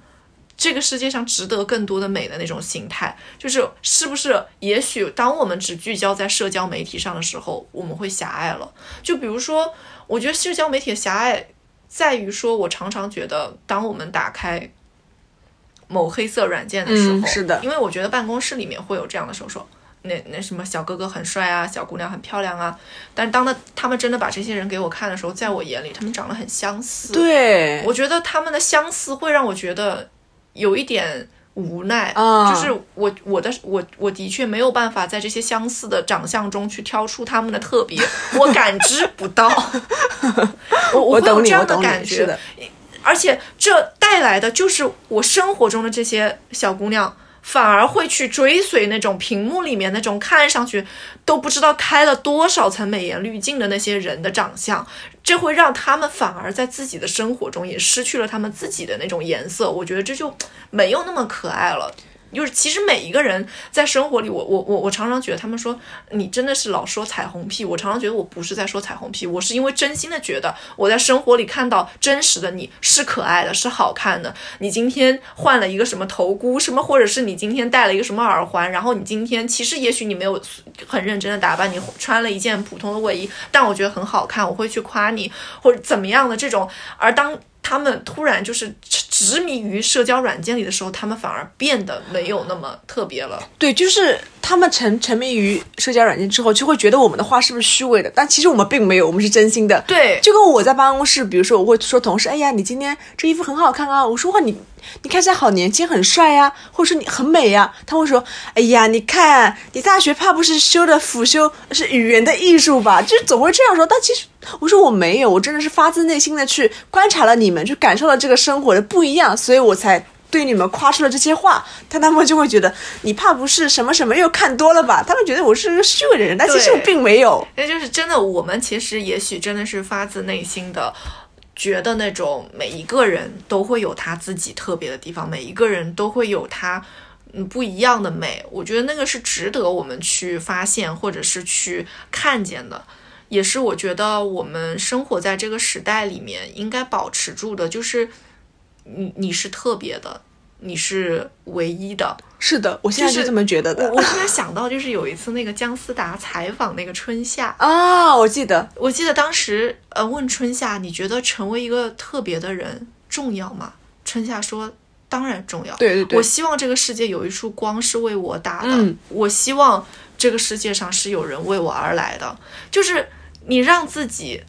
这个世界上值得更多的美的那种形态，就是是不是？也许当我们只聚焦在社交媒体上的时候，我们会狭隘了。就比如说，我觉得社交媒体的狭隘在于说，我常常觉得，当我们打开某黑色软件的时候，嗯是的因为我觉得办公室里面会有这样的时候说。那那什么小哥哥很帅啊，小姑娘很漂亮啊，但当他他们真的把这些人给我看的时候，在我眼里，他们长得很相似。对，我觉得他们的相似会让我觉得有一点无奈，啊。就是我我的我我的确没有办法在这些相似的长相中去挑出他们的特别，我感知不到，我我有这样我懂你，感觉，而且这带来的就是我生活中的这些小姑娘。反而会去追随那种屏幕里面那种看上去都不知道开了多少层美颜滤镜的那些人的长相，这会让他们反而在自己的生活中也失去了他们自己的那种颜色。我觉得这就没有那么可爱了。就是其实每一个人在生活里，我我我我常常觉得他们说你真的是老说彩虹屁，我常常觉得我不是在说彩虹屁，我是因为真心的觉得我在生活里看到真实的你是可爱的，是好看的。你今天换了一个什么头箍，什么或者是你今天戴了一个什么耳环，然后你今天其实也许你没有很认真的打扮，你穿了一件普通的卫衣，但我觉得很好看，我会去夸你或者怎么样的这种。而当他们突然就是执迷于社交软件里的时候，他们反而变得没有那么特别了。对，就是他们沉沉迷于社交软件之后，就会觉得我们的话是不是虚伪的？但其实我们并没有，我们是真心的。对就跟我在办公室，比如说我会说同事，哎呀，你今天这衣服很好看啊。我说哇，你你看起来好年轻，很帅呀、或者说你很美呀、他会说，哎呀，你看你大学怕不是修的辅修是语言的艺术吧？就总会这样说。但其实我说我没有，我真的是发自内心的去观察了你们，去感受了这个生活的不一样，所以我才。对你们夸出了这些话，但他们就会觉得你怕不是什么什么又看多了吧？他们觉得我是个虚伪的人，但其实我并没有。那就是真的，我们其实也许真的是发自内心的。觉得那种每一个人都会有他自己特别的地方，每一个人都会有他嗯不一样的美。我觉得那个是值得我们去发现或者是去看见的，也是我觉得我们生活在这个时代里面应该保持住的，就是你你是特别的，你是唯一的。是的，我现在就就是这么觉得的。我我突然想到，就是有一次那个姜思达采访那个春夏，啊，我记得，我记得当时呃问春夏，你觉得成为一个特别的人重要吗？春夏说。当然重要。对对对我希望这个世界有一束光是为我打的。嗯我希望这个世界上是有人为我而来的。就是你让自己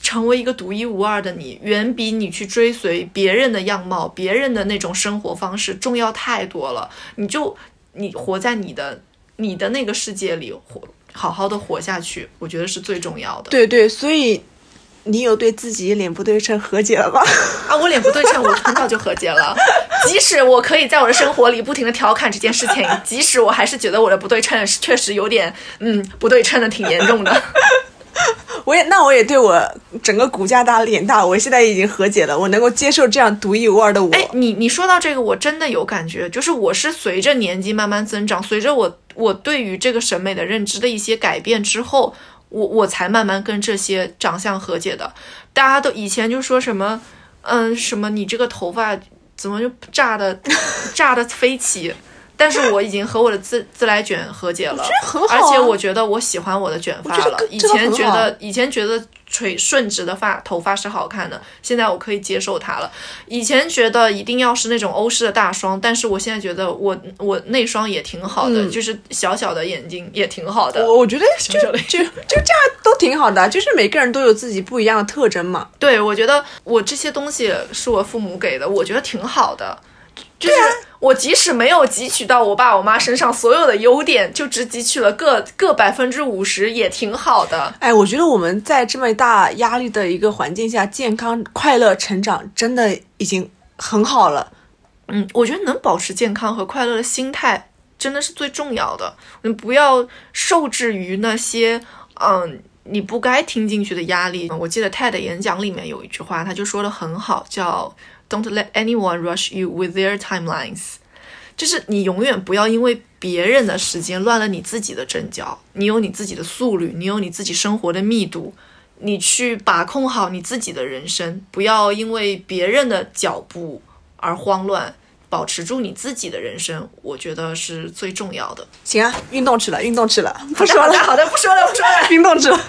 成为一个独一无二的你，远比你去追随别人的样貌、别人的那种生活方式重要太多了。你就你活在你的你的那个世界里，活好好的活下去，我觉得是最重要的。对对，所以你有对自己脸不对称和解了吗？啊，我脸不对称，我很早就和解了。即使我可以在我的生活里不停的调侃这件事情，即使我还是觉得我的不对称是确实有点，嗯，不对称的挺严重的。我也，那我也对我整个骨架大、脸大，我现在已经和解了，我能够接受这样独一无二的我。哎，你你说到这个，我真的有感觉，就是我是随着年纪慢慢增长，随着我我对于这个审美的认知的一些改变之后，我我才慢慢跟这些长相和解的。大家都以前就说什么，嗯，什么你这个头发怎么就炸的炸的飞起？但是我已经和我的自自来卷和解了，而且我觉得我喜欢我的卷发了。以前觉得以前觉得垂顺直的发头发是好看的，现在我可以接受它了。以前觉得一定要是那种欧式的大双，但是我现在觉得我我内双也挺好的，嗯就是小小的眼睛也挺好的。我我觉得就就就这样都挺好的，啊就是每个人都有自己不一样的特征嘛。对，我觉得我这些东西是我父母给的，我觉得挺好的。就是我即使没有汲取到我爸我妈身上所有的优点，就只汲取了各各百分之五十，也挺好的。哎，我觉得我们在这么大压力的一个环境下，健康、快乐、成长，真的已经很好了。嗯，我觉得能保持健康和快乐的心态真的是最重要的。你不要受制于那些嗯你不该听进去的压力。我记得 TED 演讲里面有一句话，他就说的很好，叫 "Don't let anyone rush you with their timelines"，就是你永远不要因为别人的时间，乱了你自己的阵脚。你有你自己的速率，你有你自己生活的密度，你去把控好你自己的人生，不要因为别人的脚步而慌乱，保持住你自己的人生，我觉得是最重要的。行啊，运动去了，运动去了，不说了，好的，好的，不说了，不说了。运动去了。